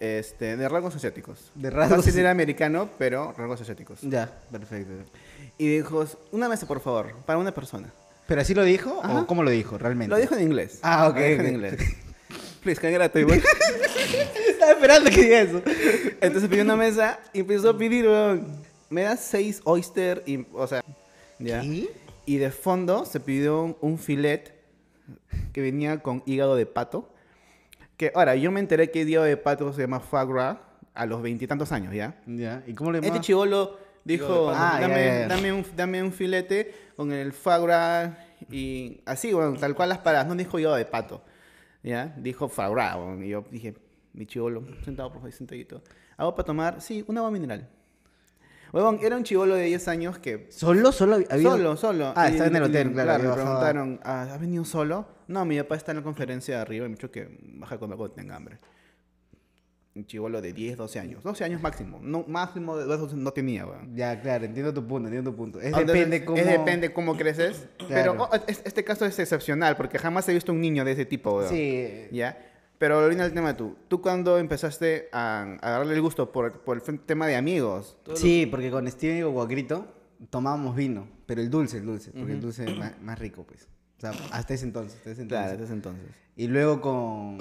este, de rasgos asiáticos. De rasgos Fácil era americano, pero rasgos asiáticos. Ya, perfecto. Y dijo, una mesa por favor, para una persona. ¿Pero así lo dijo Ajá. o cómo lo dijo realmente? Lo dijo en inglés. Ah, ok, Lo dijo en inglés. (laughs) Please, can I get a table? (laughs) Estaba esperando que diga eso. Entonces pidió una mesa y empezó a pedir, weón, me das seis oyster y, o sea, ya. ¿Qué? Y de fondo se pidió un, un filet que venía con hígado de pato. Que ahora, yo me enteré que el hígado de pato se llama foie gras a los veintitantos años, ¿ya? Ya, ¿y cómo le Este llama? chivolo dijo, Ah, dame, ya, ya. Dame, un, dame un filete con el foie gras y así, bueno, tal cual las palabras. No dijo hígado de pato, ¿ya? Dijo foie gras, bueno, y yo dije, mi chivolo, sentado por favor, sentadito. ¿Agua para tomar? Sí, un agua mineral. Huevón, era un chivolo de 10 años que... ¿Solo? ¿Solo había? Solo, solo. Ah, estaba en el hotel, claro. Claro, me preguntaron, "Ah, ¿has venido solo? No, mi papá está en la conferencia de arriba y me dicho que baja cuando tenga hambre. Un chivolo de 10, 12 años. 12 años máximo. No, máximo de 12 no tenía, weón. Ya, claro, entiendo tu punto, entiendo tu punto. Es Entonces, depende cómo... Es depende cómo creces. Pero Claro. oh, es- este caso es excepcional porque jamás he visto un niño de ese tipo, weón. Sí, ¿Ya? Pero volviendo al tema tú. ¿Tú cuando empezaste a, a darle el gusto por, por el tema de amigos? Lo- sí, porque con Steven y Guacrito tomábamos vino, pero el dulce, el dulce, porque el dulce es más, más rico, pues. O sea, hasta ese entonces, hasta ese entonces. Claro, desde entonces. Y luego con,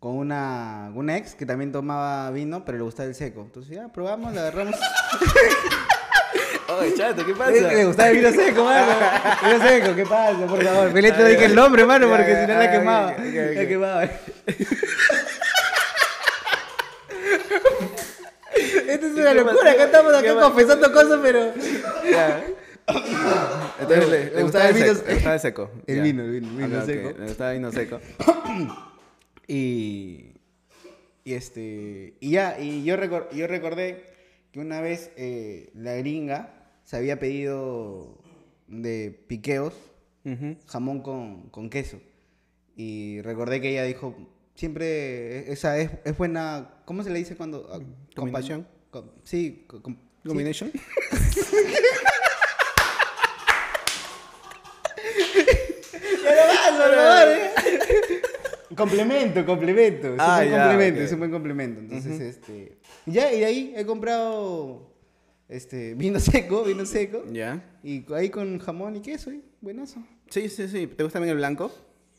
con una, una ex que también tomaba vino, pero le gustaba el seco. Entonces ya, probamos, le agarramos. (laughs) Oye, chato, ¿qué pasa? Le gustaba el vino seco, mano. Vino seco, ¿qué pasa? Por favor. Pelé te dije el nombre, mano, porque si no la ah, quemaba. La quemaba. (laughs) Esto es una locura, acá estamos ¿Qué acá confesando cosas, pero... Ya. Entonces le, gustaba el vino- seco. El seco. El ya. vino, el vino, ok, seco. Le gustaba el vino seco. (laughs) Y, y este y ya, y yo, recor- yo recordé que una vez eh, la gringa se había pedido de piqueos jamón con, con queso. Y recordé que ella dijo, siempre esa es, es buena, ¿cómo se le dice cuando? ah, Combinación. compa- com- sí, co- com- sí. Combination. (laughs) ¿eh? Complemento, complemento. Es Ah, un buen ya, complemento, es un buen complemento. Entonces, este. Ya, y de ahí he comprado este vino (laughs) seco, vino seco. Ya. Y ahí con jamón y queso, y buenazo. Sí, sí, sí. ¿Te gusta también el blanco?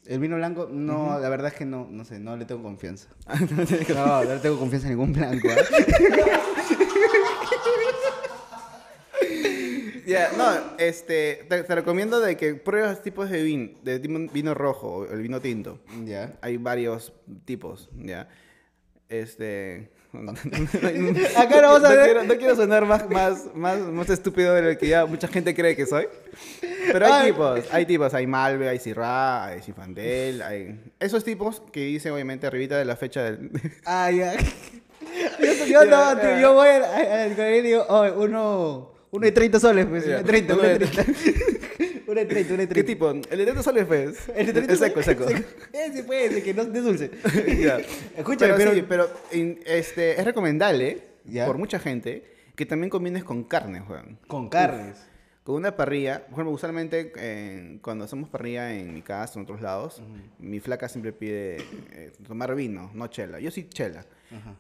El vino blanco, no, la verdad es que no, no sé, no le tengo confianza. (laughs) No, no le tengo confianza en ningún blanco. ¿ah? (laughs) Ya, no, este, te, te recomiendo de que pruebes tipos de vino, de vino, rojo, el vino tinto. Ya. Hay varios tipos, ya. Este. (laughs) (laughs) Acá no vamos a ver. quiero, no quiero sonar más, más, más, más estúpido de lo que ya mucha gente cree que soy. Pero hay Ay. tipos, hay tipos, hay Malve, hay Syrah, hay Sinfandel, hay. Esos tipos que dicen obviamente arribita de la fecha del. Ah, ya. (laughs) Yo, yo no, ya. yo voy al al colegio y digo, oh, uno, uno de 30 soles, pues, Ya. uno de 30, uno de de 30. Uno de 30, (laughs) uno de 30. ¿Qué tipo? El de 30 soles, pues. El de 30 El seco, el seco. Ese pues, ese que no es dulce. (laughs) Ya. Escúchame, pero, pero- sí, pero in- este, es recomendable Ya. por mucha gente que también combines con carne, Juan. Con carnes. Con una parrilla, por ejemplo, usualmente eh, cuando hacemos parrilla en mi casa o en otros lados, mi flaca siempre pide eh, tomar vino, no chela. Yo sí chela,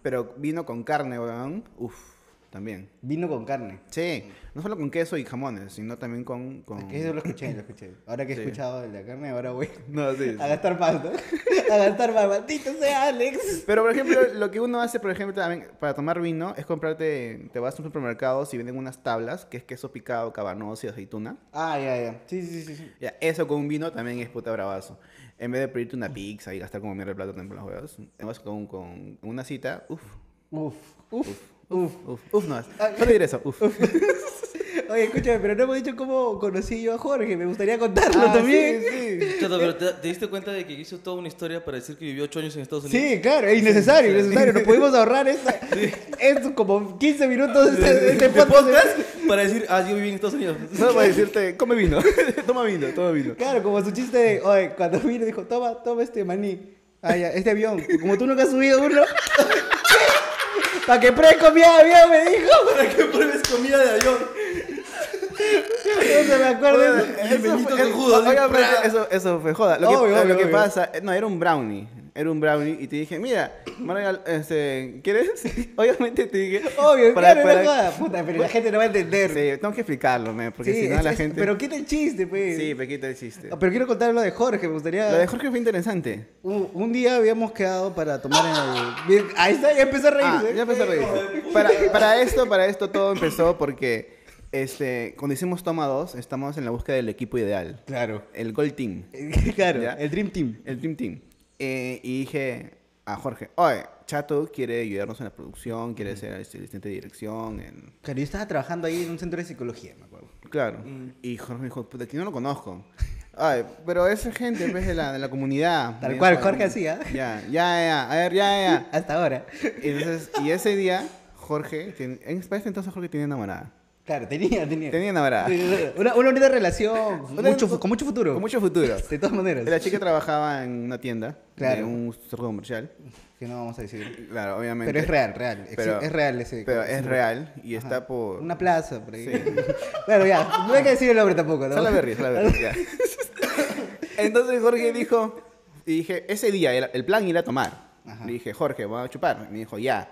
pero vino con carne, weón, uff, también. Vino con carne. Sí, no solo con queso y jamones, sino también con... con... Es que eso lo escuché, lo escuché. Ahora que he Sí. escuchado de la carne, ahora voy (laughs) No, sí, a gastar más, ¿no? (laughs) A gastar más, maldito sea Alex. Pero, por ejemplo, lo que uno hace, por ejemplo, también para tomar vino es comprarte, te vas a un supermercado y venden unas tablas, que es queso picado, cabanos y aceituna. Ah, ya, ya. Sí, sí, sí, sí. Ya, eso con un vino también es puta bravazo. En vez de pedirte una pizza y gastar como mierda de plata también por los huevos, te vas con, con una cita, uff, Uf, uf, uf. Uff, uff, no, solo diré eso, uff. (laughs) Oye, escúchame, pero no hemos dicho cómo conocí yo a Jorge. Me gustaría contarlo Ah, también. sí, sí. Chato, pero ¿te, te diste cuenta de que hizo toda una historia para decir que vivió 8 años en Estados Unidos? Sí, claro, es innecesario, innecesario. Nos pudimos ahorrar esta, (laughs) estos como 15 minutos de este, de este ¿De podcast. podcast? Para decir, ah, yo viví en Estados Unidos. Solo para decirte, come vino, (laughs) toma vino, toma vino. Claro, como su chiste de, oye, cuando vino dijo, toma, toma este maní. Ah, ya, este avión. Como tú nunca has subido uno. Para que pruebes comida de avión, me dijo. (laughs) Para que pruebes comida de avión. No se me acuerdo. de eso. El así, obviamente, ¡pra! eso, eso fue joda. Lo que, Obvio, lo obvio, que obvio. pasa, eh, no, era un brownie. Era un brownie y te dije, mira, Manuel, este, ¿quieres? (laughs) Obviamente te dije. Obvio, para- claro, para- no jodas. Puta, pero la (laughs) gente no va a entender. Sí, tengo que explicarlo, me, porque Sí, si no la es- gente. Pero quita el chiste, pues. Sí, me quita el chiste. Ah, Pero quiero contar lo de Jorge, me gustaría... Lo de Jorge fue interesante. Un, un día habíamos quedado para tomar en el... Ahí está, ya empezó a Ah, reírse. ya empezó a reírse. Para, para esto, para esto todo empezó porque este, cuando hicimos Toma 2, estamos en la búsqueda del equipo ideal. Claro. El Gold Team. (laughs) claro, ¿Ya? el Dream Team. El Dream Team. Eh, y dije a Jorge, oye, Chato quiere ayudarnos en la producción, quiere ser este, asistente de dirección. en- Claro, yo estaba trabajando ahí en un centro de psicología, me acuerdo. Claro. Y Jorge me dijo, puta, que no lo conozco. Ay, pero es gente en vez de la, de la comunidad. Tal cual, Jorge hacía. Ya, ya, ya, a ver, ya, ya. (laughs) Hasta ahora. Y, entonces, y ese día, Jorge, tiene- en ese entonces Jorge tenía enamorada. Claro, tenía, tenía. Tenía enamorada. Una, una bonita relación, mucho, con mucho futuro. Con mucho futuro. (laughs) De todas maneras. La chica trabajaba en una tienda, Claro. de un centro comercial. Que no vamos a decir. Claro, obviamente. Pero es real, real. Pero- es real ese. Pero es real y Ajá. está por... Una plaza, por ahí. (laughs) bueno, ya, no hay que decir el nombre tampoco, ¿no? Salaberry, Salaberry, ya. (laughs) Entonces Jorge dijo, y dije, ese día era- el plan era tomar. Ajá. Le dije, Jorge, vamos a chupar. Me dijo, ya.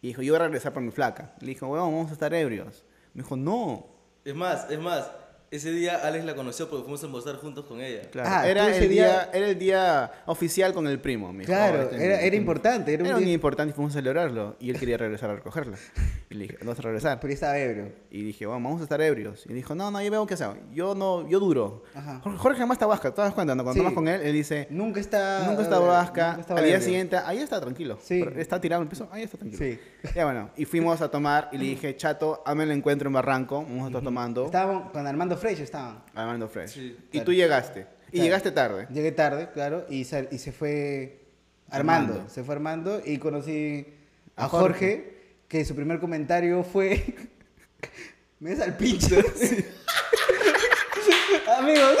Y dijo, yo voy a regresar por mi flaca. Le dijo, weón, vamos a estar ebrios. Me dijo, no. Es más, es más, ese día Alex la conoció porque fuimos a almorzar juntos con ella. Claro, Ah, era, tú el día, día- era el día oficial con el primo. dijo, Claro, "Este es era, mi- era importante. Era un Era un día- importante y fuimos a celebrarlo. Y él quería regresar a recogerla. Y le dije, vamos a regresar. Pero yo estaba ebrio. Y dije, bueno, vamos a estar ebrios. Y dijo, no, no, yo veo qué hacer. Yo no, yo duro. Ajá. Jorge, Jorge jamás está vasca, ¿te das cuenta? no? Cuando Sí. tomas con él, él dice, Nunca está. nunca está vasca. Al día ebrio. siguiente, ahí está tranquilo. Sí. Está tirado en el piso, ahí está tranquilo. Sí. Ya bueno, y fuimos a tomar y le dije, chato, hazme el encuentro en Barranco. Vamos a estar tomando. Estaban con Armando Fresh, estaban. Armando Fresh. Sí, y tú llegaste. Y Claro. llegaste tarde. Llegué tarde, claro, y, sal- y se fue Armando. Armando. Se fue Armando y conocí a A Jorge, Jorge. que su primer comentario fue. (laughs) Me des al pincho. Amigos,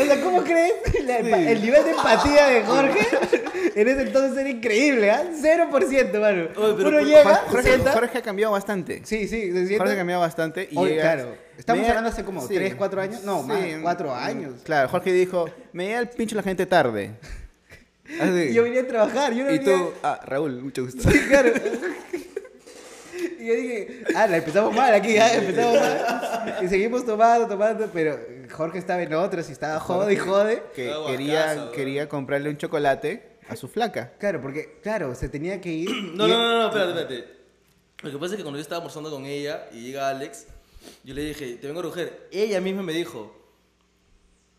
o sea, ¿cómo crees? La empa- El nivel de empatía de Jorge en ese entonces era increíble, ¿ah? 0%, mano. Oye, pero Uno por- llega, Jorge, Jorge- ha cambiado bastante. Sí, sí, se. Jorge ha cambiado bastante. Y Oye, llega- claro. Estamos me- hablando hace como tres, cuatro años. No, más, cuatro años. Claro, Jorge dijo, me llega el pincho la gente tarde. Así. (laughs) Yo venía a trabajar, yo no y venía... tú, ah, Raúl, mucho gusto. Sí, claro. (laughs) Y yo dije, ah, la empezamos mal aquí, ya empezamos mal. Y seguimos tomando, tomando, pero Jorge estaba en otras y estaba jode y jode. que quería, quería comprarle un chocolate a su flaca. Claro, porque, claro, se tenía que ir. (clears throat) No, no, no, no, espérate, espérate. Lo que pasa es que cuando yo estaba almorzando con ella y llega Alex, yo le dije, te vengo a recoger. Ella misma me dijo,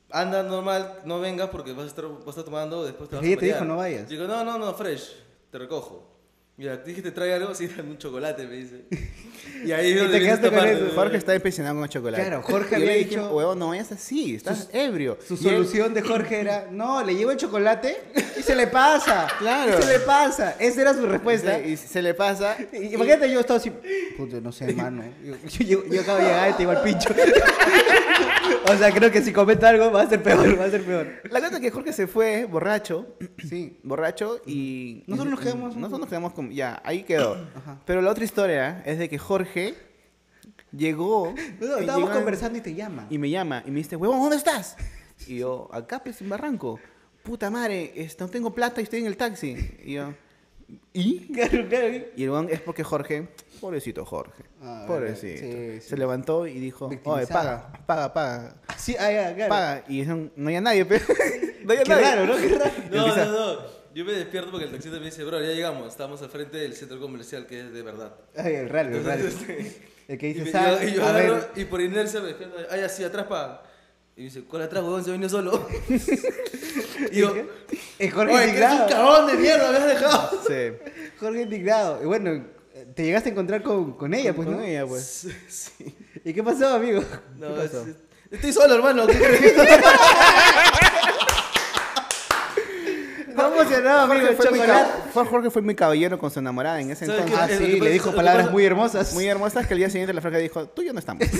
anda normal, no vengas porque vas a estar, vas a estar tomando, después te vas Ella a te dijo, pelear". "No vayas". Digo, no, no, no, fresh, te recojo. Mira, te dije, te trae algo, sí, dame un chocolate, me dice. (laughs) Y ahí Y es donde te viene quedaste con eso. Jorge está impresionado con el chocolate. Claro, Jorge (laughs) había dicho- huevón, no vayas así, estás ebrio. Su Y él- solución de (laughs) Jorge era, no, le llevo el chocolate y se le pasa. Claro. Y se le pasa. Esa era su respuesta. y se le pasa. Y- Imagínate, yo estaba así, puta, no sé, hermano. Yo, yo- yo acabo de llegar y te digo al pincho. O sea, creo que si comento algo va a ser peor, va a ser peor. La cosa es que Jorge se fue borracho. (clears throat) Sí. borracho y Nosotros nos quedamos- nosotros nos quedamos con ya ahí quedó (clears throat) pero la otra historia es de que Jorge llegó No, estábamos llegó- conversando y te llama. y me llama y me dice huevón dónde estás y yo acá pues en Barranco puta madre este, no tengo plata y estoy en el taxi y yo y (laughs) Claro, claro. y el es porque Jorge pobrecito Jorge Ah, pobrecito sí, sí. se levantó y dijo oye paga paga paga Sí, ah, ya, claro. paga y dijeron, no había nadie pe. (laughs) no había Qué nadie raro, ¿no? Qué raro. No, no, no. Yo me despierto porque el taxista me dice, bro, ya llegamos. Estamos al frente del centro comercial, que es de verdad. Ay, el raro, el raro. Entonces, El que y, dice, yo, y yo a agarro, ver. y por inercia me despierto. Ay, así, atrás paga. Y me dice, ¿cuál atrás, huevón? Se vino solo. (laughs) (laughs) y yo, Es Jorge oye, un cabrón de mierda, me has dejado. Sí. Jorge indignado. Y bueno, te llegaste a encontrar con, con ella, pues, Con ¿no? ella, pues. Sí. ¿Y qué pasó, amigo? No, ¿Qué pasó? es- estoy solo, hermano. ¿Qué crees? Está emocionado, amigo. Jorge fue, muy chocolate. cab- fue- Jorge fue muy caballero con su enamorada en ese ¿Sabes entonces. Ah, sí, pasa- le dijo palabras pasa- muy hermosas. Muy hermosas que el día siguiente la flaca dijo, tú y yo no estamos. (laughs)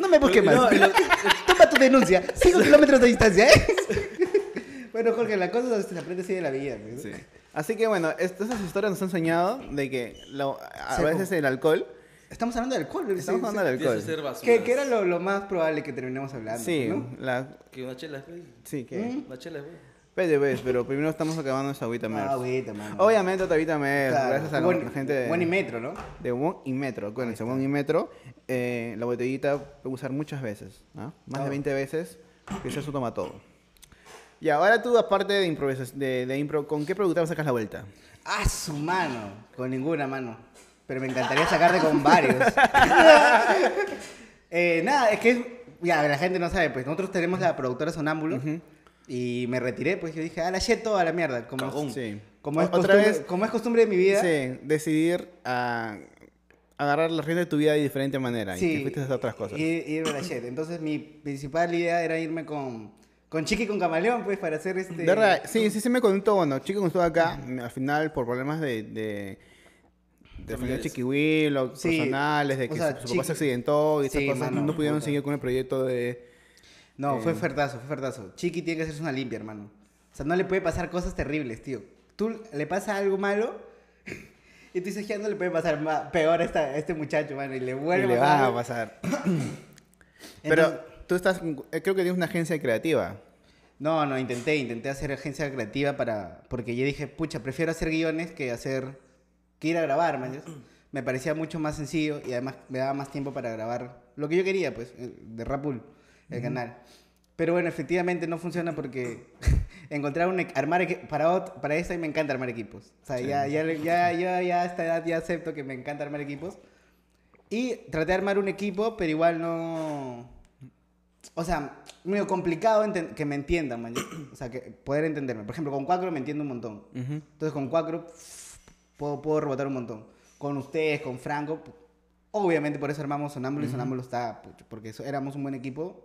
No me busques más. No, lo- Toma tu denuncia. 5 (laughs) kilómetros de distancia, ¿eh? Bueno, Jorge, la cosa se aprende así de la vida. pues. Sí. Así que bueno, est- esas historias nos han enseñado de que lo- a veces el alcohol, Estamos hablando de alcohol. estamos sí, hablando del alcohol. ser. Que, que era lo, lo más probable que terminemos hablando. Sí, ¿no? la, Que una chela, güey. sí, que... ¿Mm? Una chela, güey. Pede, ves, pero primero estamos acabando esa agüita Ah, Mers. agüita, mano. Obviamente otra agüita Mers, Claro, gracias a la, buen- la gente de, Buen y metro, ¿no? de Won y Metro. Acuérdense, Won y Metro, eh, la botellita puede usar muchas veces, ¿ah? más Ah. de 20 veces, que eso toma todo. Y ahora tú, aparte de, improvisas- de, de impro, ¿con qué productor sacas la vuelta? Ah, su mano. Con ninguna mano. Pero me encantaría sacarte con (laughs) varios. (laughs) Eh, nada, es que ya la gente no sabe, pues nosotros tenemos la productora Sonámbulo y me retiré, pues yo dije, a la yeto, a la mierda. Como, Cagón. Sí. como, es otra costumbre, vez, como es costumbre de mi vida. sí, decidir a agarrar las riendas de tu vida de diferente manera y te fuiste a hacer otras cosas. ir- irme a la Jet. Entonces mi principal idea era irme con, con Chiqui y con Camaleón, pues, para hacer este... De verdad, sí, sí se me contó, bueno, cuando estuvo acá, al final, por problemas de, de, de Familiares. Chiquihuilo, Sí, personales, de o que sea, su, su papá se Chiqui- accidentó y esas Sí, cosas, mano, no pudieron puta. seguir con el proyecto de... No, Eh. fue ferdazo, fue ferdazo. Chiqui tiene que hacerse una limpia, hermano. O sea, no le puede pasar cosas terribles, tío. Tú le pasa algo malo (laughs) y tú dices, ya no le puede pasar peor a, esta- a este muchacho, mano. Y le Y vuelve le a pasar. va a pasar. (coughs) Entonces- Pero tú estás, eh, creo que tienes una agencia creativa. No, no, intenté, intenté hacer agencia creativa para... Porque yo dije, pucha, prefiero hacer guiones que hacer... que ir a grabar. ¿ya? (clears throat) Me parecía mucho más sencillo y además me daba más tiempo para grabar lo que yo quería, pues, eh, de Rapul, el canal. Pero bueno, efectivamente no funciona porque (laughs) encontrar un... armar... Para, para mí me encanta armar equipos. O sea, ya, ya, ya, ya, ya a esta edad ya acepto que me encanta armar equipos. Y traté de armar un equipo, pero igual no... O sea, medio complicado que me entiendan, man. O sea, que poder entenderme. Por ejemplo, con Cuacro me entiendo un montón. Entonces, con Cuacro puedo, puedo rebotar un montón. Con ustedes, con Franco, obviamente por eso armamos Sonámbulo y Sonámbulo está, porque eso- éramos un buen equipo.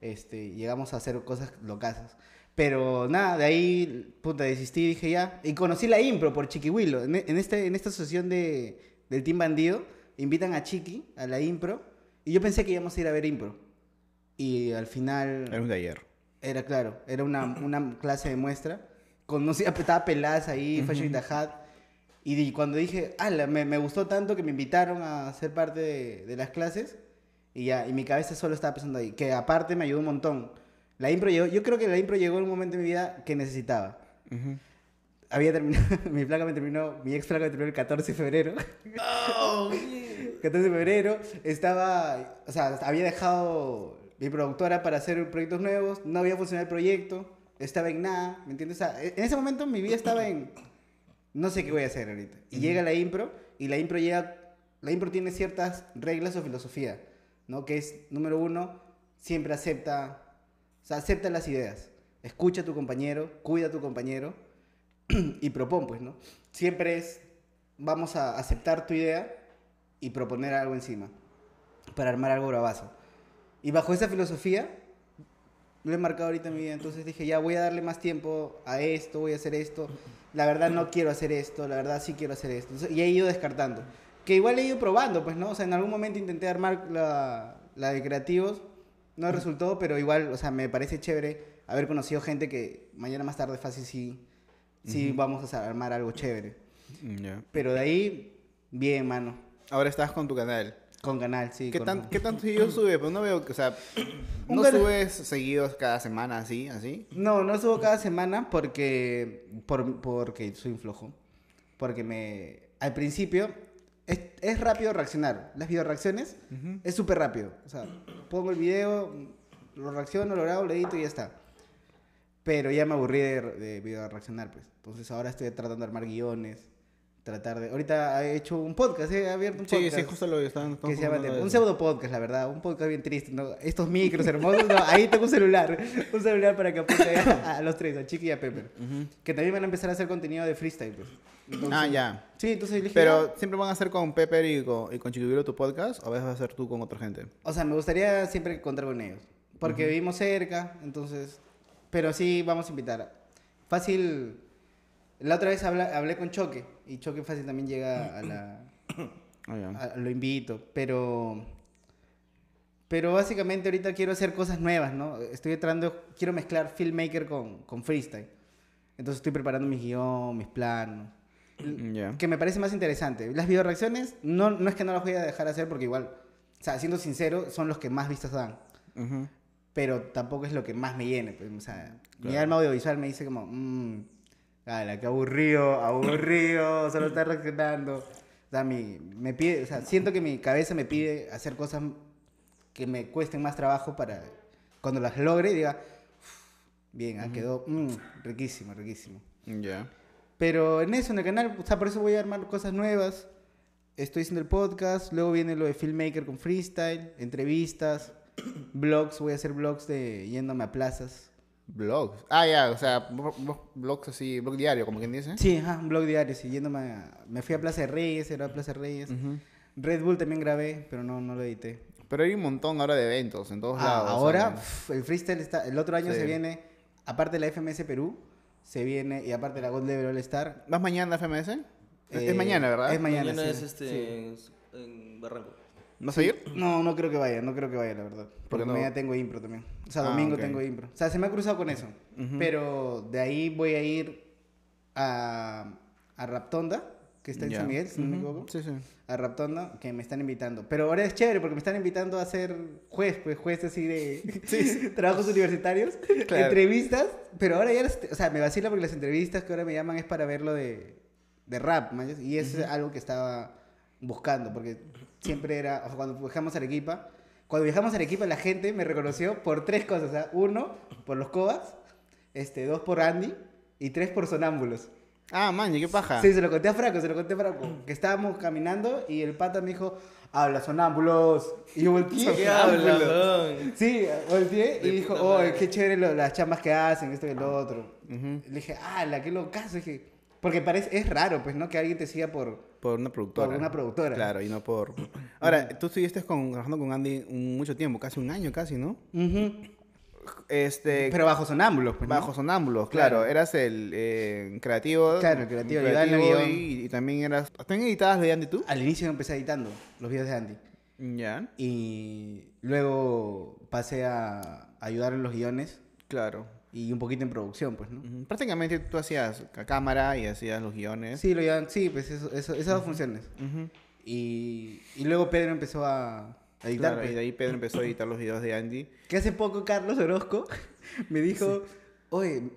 Este, llegamos a hacer cosas locasas. Pero nada, de ahí, puta, desistí dije ya. Y conocí la impro por Chiquihuilo. En, en, este, en esta asociación de, del Team Bandido, invitan a Chiqui, a la impro. Y yo pensé que íbamos a ir a ver impro. Y al final... Era un de ayer. Era claro, era una, una clase de muestra. Conocí, estaba Pelaz ahí, Fashion Hat. Y di- cuando dije, ala, me, me gustó tanto que me invitaron a ser parte de, de las clases. Y ya, y mi cabeza solo estaba pensando ahí. Que aparte me ayudó un montón. La impro llegó, yo creo que la impro llegó en un momento de mi vida que necesitaba. Había terminado, (laughs) mi placa me terminó, mi ex placa me terminó el 14 de febrero. Oh, yeah. 14 de febrero, estaba, o sea, había dejado mi productora para hacer proyectos nuevos, no había funcionado el proyecto, estaba en nada, ¿me entiendes? O sea, en ese momento mi vida estaba en, no sé qué voy a hacer ahorita. Y llega la impro, y la impro llega, la impro tiene ciertas reglas o filosofía, ¿no? Que es, número uno, siempre acepta, o sea, acepta las ideas. Escucha a tu compañero, cuida a tu compañero (clears throat) y propon, pues, ¿no? Siempre es, vamos a aceptar tu idea y proponer algo encima para armar algo bravazo. Y bajo esa filosofía lo he marcado ahorita en mi vida, entonces dije, ya voy a darle más tiempo a esto, voy a hacer esto. La verdad no quiero hacer esto, la verdad sí quiero hacer esto. Entonces, y he ido descartando. Que igual he ido probando, pues, ¿no? O sea, en algún momento intenté armar la, la de creativos, no resultó, pero igual, o sea, me parece chévere haber conocido gente que mañana más tarde fácil sí, sí vamos a armar algo chévere. Mm, Ya. Pero de ahí, bien, mano. Ahora estás con tu canal. Con canal, sí. ¿Qué, con- tan, ¿Qué tanto (laughs) seguido sube? Pues no veo, o sea, no subes seguidos cada semana así, así. No, no subo cada semana porque, por, porque soy un flojo. Porque me... Al principio es, es rápido reaccionar. Las video reacciones es súper rápido. O sea, pongo el video, lo reacciono, lo grabo, lo edito y ya está. Pero ya me aburrí de, de video reaccionar, pues. Entonces ahora estoy tratando de armar guiones. Tratar de... Ahorita he hecho un podcast, he abierto un Sí, podcast. sí, justo lo estaban que se llama de un pseudo podcast, la verdad, un podcast bien triste, ¿no? Estos micros hermosos, no, ahí tengo un celular, un celular para que apunte a, a los tres, a Chiqui y a Pepper, que también van a empezar a hacer contenido de freestyle, pues. Entonces- Ah, ya. Sí, entonces dije, Pero siempre van a hacer con Pepper y con, y con Chiquibiro tu podcast, o a veces vas a hacer tú con otra gente. o sea, me gustaría siempre contar con ellos, porque vivimos cerca, entonces, pero sí vamos a invitar. Fácil, la otra vez habla- hablé con Choque, y Choque fácil también llega a la, Ah, ya. a- lo invito, pero pero básicamente ahorita quiero hacer cosas nuevas, ¿no? Estoy entrando, quiero mezclar filmmaker con, con freestyle. Entonces estoy preparando mis guion, mis planos, Mm, Ya. que me parece más interesante. Las video reacciones no, no es que no las voy a dejar hacer porque igual, o sea, siendo sincero, son los que más vistas dan, Ujú. pero tampoco es lo que más me llene, pues, o sea, mi Claro. alma audiovisual me dice como, mmm, ala, qué aburrido, aburrido, solo está reaccionando. O sea, mi, me pide, o sea, siento que mi cabeza me pide hacer cosas que me cuesten más trabajo para cuando las logre diga, "Uf, bien, ah, quedó mm, riquísimo, riquísimo. Ya. Pero en eso, en el canal, o sea, por eso voy a armar cosas nuevas. Estoy haciendo el podcast, luego viene lo de Filmmaker con freestyle, entrevistas, (clears throat) blogs, voy a hacer blogs de yéndome a plazas. Blogs. Ah, ya, o sea, blogs así, blog diario, como quien dice. Sí, ajá, un blog diario, sí, yéndome a- Me fui a Plaza de Reyes, era Plaza de Reyes. Red Bull también grabé, pero no, no lo edité. Pero hay un montón ahora de eventos en todos Ah, lados. ahora, el freestyle está... El otro año Sí. se viene, aparte de la FMS Perú, se viene, y aparte de la God Level All Star, ¿Vas mañana a FMS? Es Eh, mañana, ¿verdad? Es mañana, Mañana sí, es este sí. en Barranco. ¿Vas a ir? No, no creo que vaya, no creo que vaya, la verdad. Porque no? mañana tengo impro también. O sea, Ah, domingo tengo impro. O sea, se me ha cruzado con eso. Pero de ahí voy a ir a, a Raptonda, que está en. San Miguel, si no me equivoco. Sí, sí. A Raptonda, que me están invitando. Pero ahora es chévere porque me están invitando a ser juez, pues juez así de (laughs) (laughs) trabajos universitarios, Claro. entrevistas. Pero ahora ya, las- o sea, me vacila porque las entrevistas que ahora me llaman es para verlo de, de rap, ¿me entiendes? Y es algo que estaba buscando, porque siempre era, o sea, cuando viajamos a Arequipa, cuando viajamos a Arequipa la gente me reconoció por tres cosas, sea, uno, por los cobas, este, dos por Andy y tres por sonámbulos. Ah, man, ¿qué paja? Sí, se lo conté a Franco, se lo conté a Franco. Que estábamos caminando y el pata me dijo, habla sonámbulos. Y yo volteé. ¿Qué habla? Sí, volteé y De dijo, oh, qué chévere lo- las chambas que hacen, esto y lo otro. Ujú. Le dije, ah, la que lo caso. Dije, porque parece, es raro, pues, ¿no? Que alguien te siga por... Por una productora. Por una productora. Claro, y no por... Ahora, tú estuviste con, trabajando con Andy mucho tiempo, casi un año casi, ¿no? Este... Pero bajo sonámbulos, pues, ¿no? Bajo sonámbulos, claro. Claro. Eras el eh, creativo. Claro, el creativo, guion. y, y también eras... ¿También editabas de Andy tú? Al inicio empecé editando los videos de Andy. Ya, Y luego pasé a ayudar en los guiones claro. Y un poquito en producción, pues, ¿no? Ujú. Prácticamente tú hacías cámara y hacías los guiones. Sí, lo llevan, sí, pues eso, eso- esas dos funciones. Ujú. Y, y luego Pedro empezó a a editar. Claro, pues. y de ahí Pedro empezó a editar los videos de Andy. Que hace poco Carlos Orozco (laughs) me dijo, oye,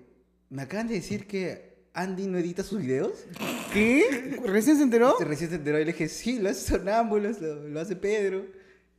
me acaban de decir que Andy no edita sus videos. ¿Qué? ¿Recién se enteró? Se recién se enteró y le dije, sí, lo hace Sonámbulos, lo, lo hace Pedro.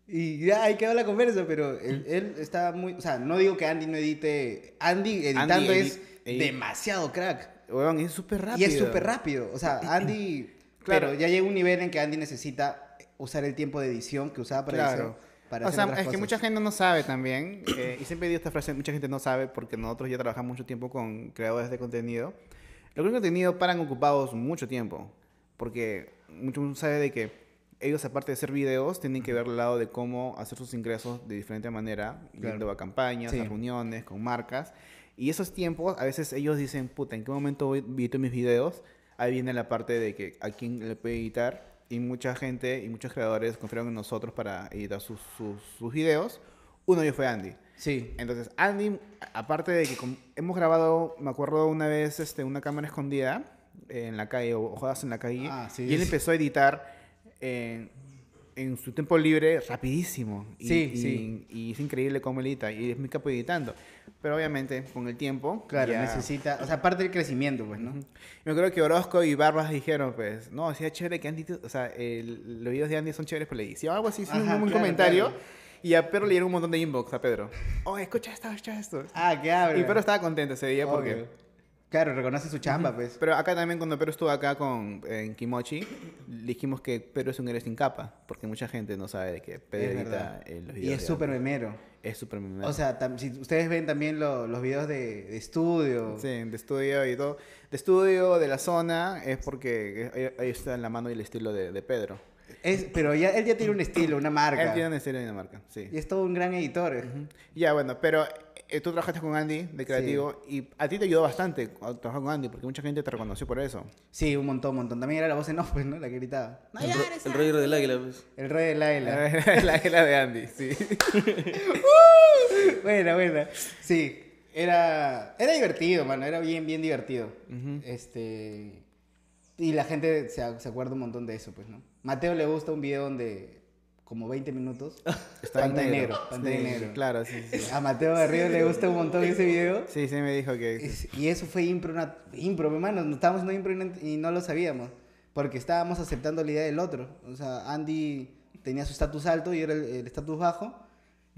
Y ya, ahí quedó la conversa, pero él, él está muy... O sea, no digo que Andy no edite... Andy editando Andy es edit- demasiado crack. Weón, es súper rápido. Y es súper rápido. O sea, (clears throat) Andy... Claro. Pero ya llega un nivel en que Andy necesita usar el tiempo de edición que usaba para Claro. edición. Para o hacer sea, otras es que cosas. mucha gente no sabe también, eh, y siempre digo esta frase, mucha gente no sabe porque nosotros ya trabajamos mucho tiempo con creadores de contenido. Los creadores de contenido paran ocupados mucho tiempo, porque mucho mundo sabe de que ellos aparte de hacer videos, tienen que ver el lado de cómo hacer sus ingresos de diferente manera, yendo a campañas, Sí. a reuniones, con marcas. Y esos tiempos, a veces ellos dicen, puta, ¿en qué momento edito mis videos? Ahí viene la parte de que a quién le puede editar. Y mucha gente y muchos creadores confiaron en nosotros para editar sus, sus, sus videos. Uno de ellos fue Andy. Sí. Entonces, Andy, aparte de que hemos grabado, me acuerdo una vez, este, una cámara escondida en la calle, o jodas en la calle, Ah, sí, y él sí. empezó a editar en, en su tiempo libre rapidísimo. Y, Sí, y- sí. Y es increíble cómo edita, y es muy capo editando. Pero obviamente, con el tiempo... Claro, ya- necesita... O sea, aparte del crecimiento, pues, ¿no? me acuerdo que Orozco y Barbas dijeron, pues, no, sí es chévere que Andy, o sea, el- los videos de Andy son chéveres por la edición, algo así, Ajá, un claro, comentario. claro. Y a Pedro le dieron un montón de inbox a Pedro. Oh, escucha esto, escucha esto. Ah, que habla. Y Pedro estaba contento ese día porque... Claro, reconoce su chamba, pues. Pero acá también cuando Pedro estuvo acá con, en Kimochi, dijimos que Pedro es un héroe sin capa, porque mucha gente no sabe de que Pedro Es edita eh, los Y videos. es de súper memero. Es súper memero. O sea, si ustedes ven también lo- los videos de, de estudio. Sí, de estudio y todo. De estudio, de la zona, es porque ahí, ahí está en la mano y el estilo de, de Pedro. Es, pero ya, él ya tiene un estilo, una marca. Él tiene un estilo de Dinamarca, sí. Y es todo un gran editor. Ya, bueno, pero eh, tú trabajaste con Andy de creativo y a ti te ayudó bastante a trabajar con Andy porque mucha gente te reconoció por eso. Sí, un montón, un montón. También era la voz en off, pues, ¿no? La que gritaba. No El, ro- llores, el rollo del águila, pues. El rey del águila. la que la de Andy, sí. (laughs) buena, buena. Sí, era, era divertido, mano. Era bien, bien divertido. Ujú. Este. Y la gente se, se acuerda un montón de eso, pues, ¿no? Mateo le gusta un video donde, como 20 minutos, (laughs) Está en pantalla negro. negro. Sí. Claro, sí, sí. A Mateo Garrido le gusta un montón ese video. Sí, sí me dijo que... Y eso fue impro, una, impro, hermano. no Estábamos en impro y no, no lo sabíamos. Porque estábamos aceptando la idea del otro. O sea, Andy tenía su estatus alto y yo era el estatus bajo.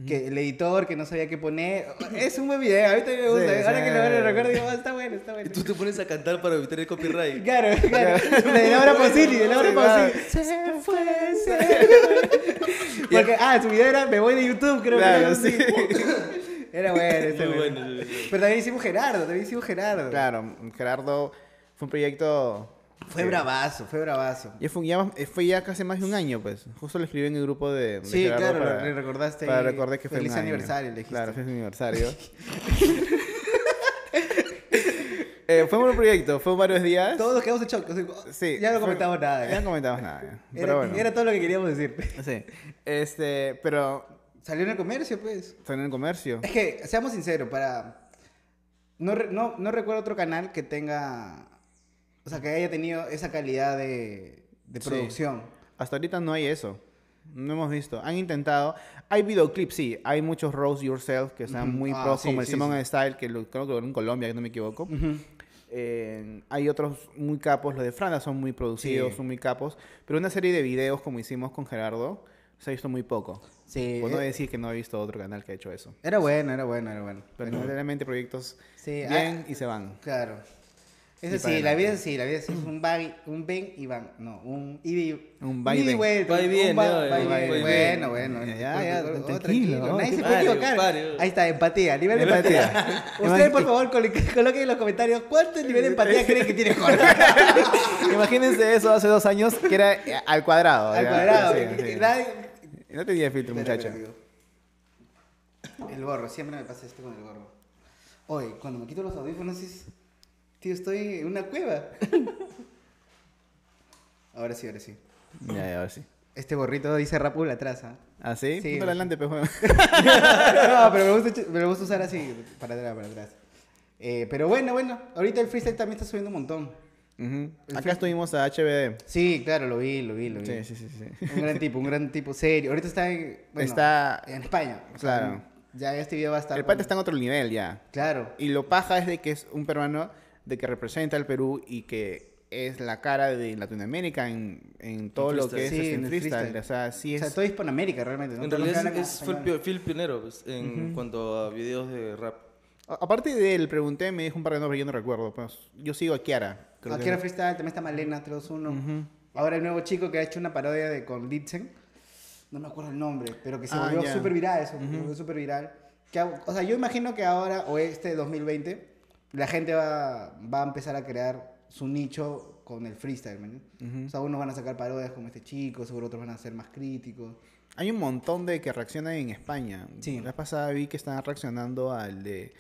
Que el editor que no sabía qué poner. Es un buen video, a mí también me gusta. Sí, Ahora sí. que lo, recuerdo, digo, "Ah, está bueno, está Y bueno. tú te pones a cantar para evitar el copyright. (laughs) Claro, claro. De Laura Pausini, de Laura Pausini. Se fue, se fue. (laughs) Porque, ah, su video era Me voy de YouTube, creo Claro, que era. sí. (laughs) Era bueno, Muy muy bueno. Pero también hicimos Gerardo, también hicimos Gerardo. Claro, Gerardo fue un proyecto... Fue bravazo, fue bravazo. Ya fue, ya, fue ya casi más de un año, pues. Justo lo escribí en el grupo de, de Sí, Gerardo claro, para, le recordaste Para recordar que fue Feliz un año. aniversario, le dijiste. Claro, feliz aniversario. (laughs) Eh, fue un buen proyecto, fue varios días. Todos quedamos en shock. o sea, Sí, ya no fue- comentamos nada. Ya ya. no comentamos nada. ya. Pero Era, bueno. era todo lo que queríamos decir. Sí. Este, pero Salió en el comercio, pues. están en el comercio. Es que, seamos sinceros, para... No, no, no recuerdo otro canal que tenga... O sea, que haya tenido esa calidad de, de Sí. producción. Hasta ahorita no hay eso. No hemos visto. Han intentado. Hay videoclips, sí. Hay muchos Rose Yourself que están Ujú. muy Ah, pros, sí, como el sí, Simon. Style, que lo, creo que lo en Colombia, que no me equivoco. Ujú. Eh, hay otros muy capos. Los de Franda son muy producidos, Sí. son muy capos. Pero una serie de videos como hicimos con Gerardo se ha visto muy poco. Sí. No eh, decir que no he visto otro canal que ha hecho eso. Era bueno, era bueno, era bueno. Pero lamentablemente proyectos Sí, bien ah, y se van. Claro. Y Eso para sí, la vida es así, la vida es así, es un, y- un ven y van, no, un y Un va y ven. Va y un viene. Bueno, bueno, Ya, bueno. ya, ya, tranquilo, tranquilo, nadie se puede equivocar. Ahí está, empatía, nivel de Empatía. Ustedes, por favor, colo- (laughs) coloquen en los comentarios cuánto nivel de empatía creen que tiene Jorge. (laughs) Imagínense eso hace dos años que era eh, al cuadrado. Al cuadrado. No tenía filtro, muchacho. El gorro, siempre me pasa esto con el gorro. Oye, cuando me quito los audífonos es... Tío, estoy en una cueva. (laughs) ahora sí, ahora sí. Ya, ya, ahora sí. Este gorrito dice Rapul atrás, ¿ah? ¿Ah, sí? Sí, adelante, pues, juego. (laughs) no, pero me gusta, me gusta usar así, para atrás, para atrás. Eh, pero bueno, bueno, ahorita el freestyle también está subiendo un montón. Ujú. Acá estuvimos a HBD. Sí, claro, lo vi, lo vi, lo vi. Sí, sí, sí. sí. Un gran tipo, un gran tipo serio. Ahorita está en, bueno, Está- en España. o sea, Claro. Ya este video va a estar... El pata está en otro nivel ya. Claro. Y lo paja es de que es un peruano de que representa al Perú y que es la cara de Latinoamérica en, en todo lo que es freestyle. Sí, este, en el freestyle. freestyle. O sea, sí O es... sea, todo Hispanoamérica realmente. ¿no? En realidad es, fue, el pionero pues, en cuanto a videos de rap. A- Aparte de él, pregunté, me dijo un par de nombres, yo no recuerdo. Pues, yo sigo a Kiara. creo Aquí que- era freestyle, también está Malena 321. Ahora el nuevo chico que ha hecho una parodia de con Litzen. No me acuerdo el nombre, pero que se Ah, volvió ya. súper viral. Se volvió súper viral. Que, o sea, yo imagino que ahora, o este 2020, la gente va, va a empezar a crear su nicho con el freestyle. ¿me entiendes? O sea, unos van a sacar parodias como este chico, seguro otros van a ser más críticos. Hay un montón de que reaccionan en España. Sí. La pasada vi que estaban reaccionando al de...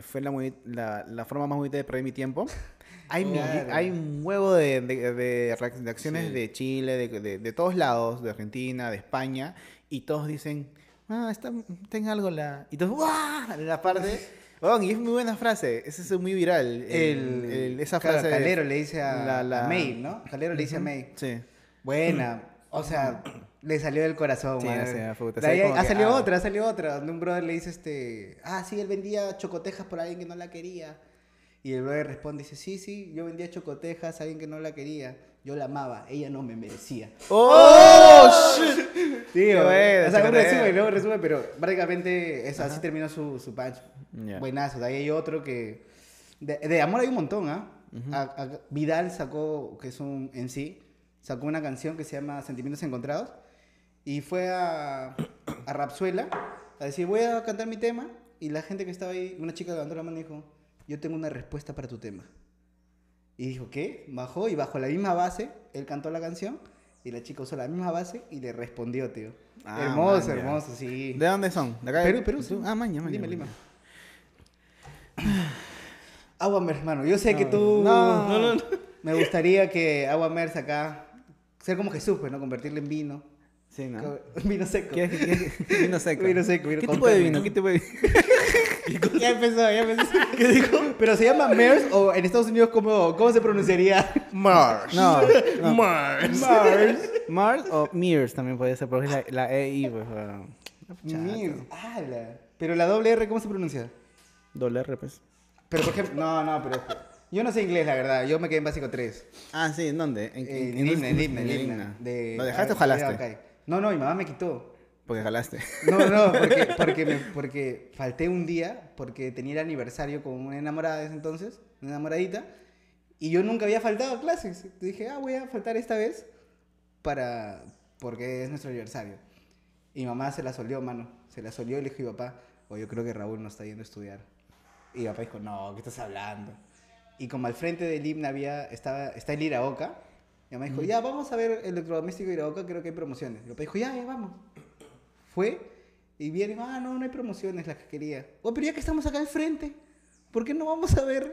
Fue la, muy- la, la forma más bonita de perder mi tiempo. (laughs) Hay, Claro. hay un huevo de, de, de reac- de acciones Sí. de Chile, de, de, de todos lados, de Argentina, de España, y todos dicen, ah, está, ten algo la... Y todos, ¡guau! La parte... (laughs) Oh, y es muy buena frase, ese es muy viral. el- El, el- esa claro, frase... de- Calero le dice a, la- May, ¿no? Calero le dice a May. Sí. Buena. O sea, (clears throat) le salió del corazón, Sí, sea, puta, De ahí ha que, salido ah. otra, ha salido otra. Donde un brother le dice este. Ah, sí, él vendía chocotejas por alguien que no la quería. Y el brother responde: dice, Sí, sí, yo vendía chocotejas a alguien que no la quería. Yo la amaba, ella no me merecía. ¡Oh, shit! Tío, bueno, o sea, un resumen, ¿no? Un resumen, pero prácticamente es, así terminó su, su punch. Ya. Buenazo. De ahí hay otro que. De, de amor hay un montón, ¿ah? Vidal sacó, que es un en sí, sacó una canción que se llama Sentimientos Encontrados. Y fue a, a Rapsuela a decir, voy a cantar mi tema. Y la gente que estaba ahí, una chica levantó la mano y dijo, yo tengo una respuesta para tu tema. Y dijo, ¿qué? Bajó y bajo la misma base, él cantó la canción. Y la chica usó la misma base y le respondió, tío. Ah, hermoso, man, hermoso, sí. ¿De dónde son? ¿De acá? Perú, Perú. sí. Ah, maña, maña. Lima, maña. Lima. (sighs) Aguamer, hermano. Yo sé que tú. No. No, no. Me gustaría que Aguamer acá. Ser como Jesús, pues, ¿no? Convertirle en vino. Sí, ¿no? (laughs) Vino seco. ¿Qué, qué, qué- vino seco. (laughs) Vino seco, vino ¿Qué tipo de vino? ¿Qué tipo de vino? (laughs) (laughs) Ya empezó, ya empezó. (laughs) ¿Qué dijo? Pero se llama Mers o en Estados Unidos, ¿cómo, cómo se pronunciaría? Mars. No, no. Mars. Mars. (laughs) Mars o Mears también puede ser, porque es la, la EI, pues. uh. Mers. ala. Pero la doble R, ¿cómo se pronuncia? Doble R, pues. Pero por ejemplo, no, no, pero. Yo no sé inglés, la verdad. Yo me quedé en básico 3. Ah, sí, ¿en dónde? En, En en- en. De- ¿Lo dejaste o ah, jalaste? ok. No, no, mi mamá me quitó. Porque jalaste. No, no, porque, (laughs) porque, me- porque falté un día, porque tenía el aniversario con una enamorada de ese entonces, una enamoradita, y yo nunca había faltado a clases. Dije, ah, voy a faltar esta vez para, porque es nuestro aniversario. Y mi mamá se la solió, mano, se la solió y le dijo, papá, o yo creo que Raúl no está yendo a estudiar. Y mi papá dijo, no, ¿qué estás hablando? Y como al frente del himno había, estaba, está el Iraoka, mi mamá dijo, ya, vamos a ver el electrodoméstico de Iraoka, creo que hay promociones. Mi papá dijo, ya, ya, vamos. Fue y viene, ah, no, no hay promociones las que quería. Oh, pero ya que estamos acá al frente, ¿por qué no vamos a ver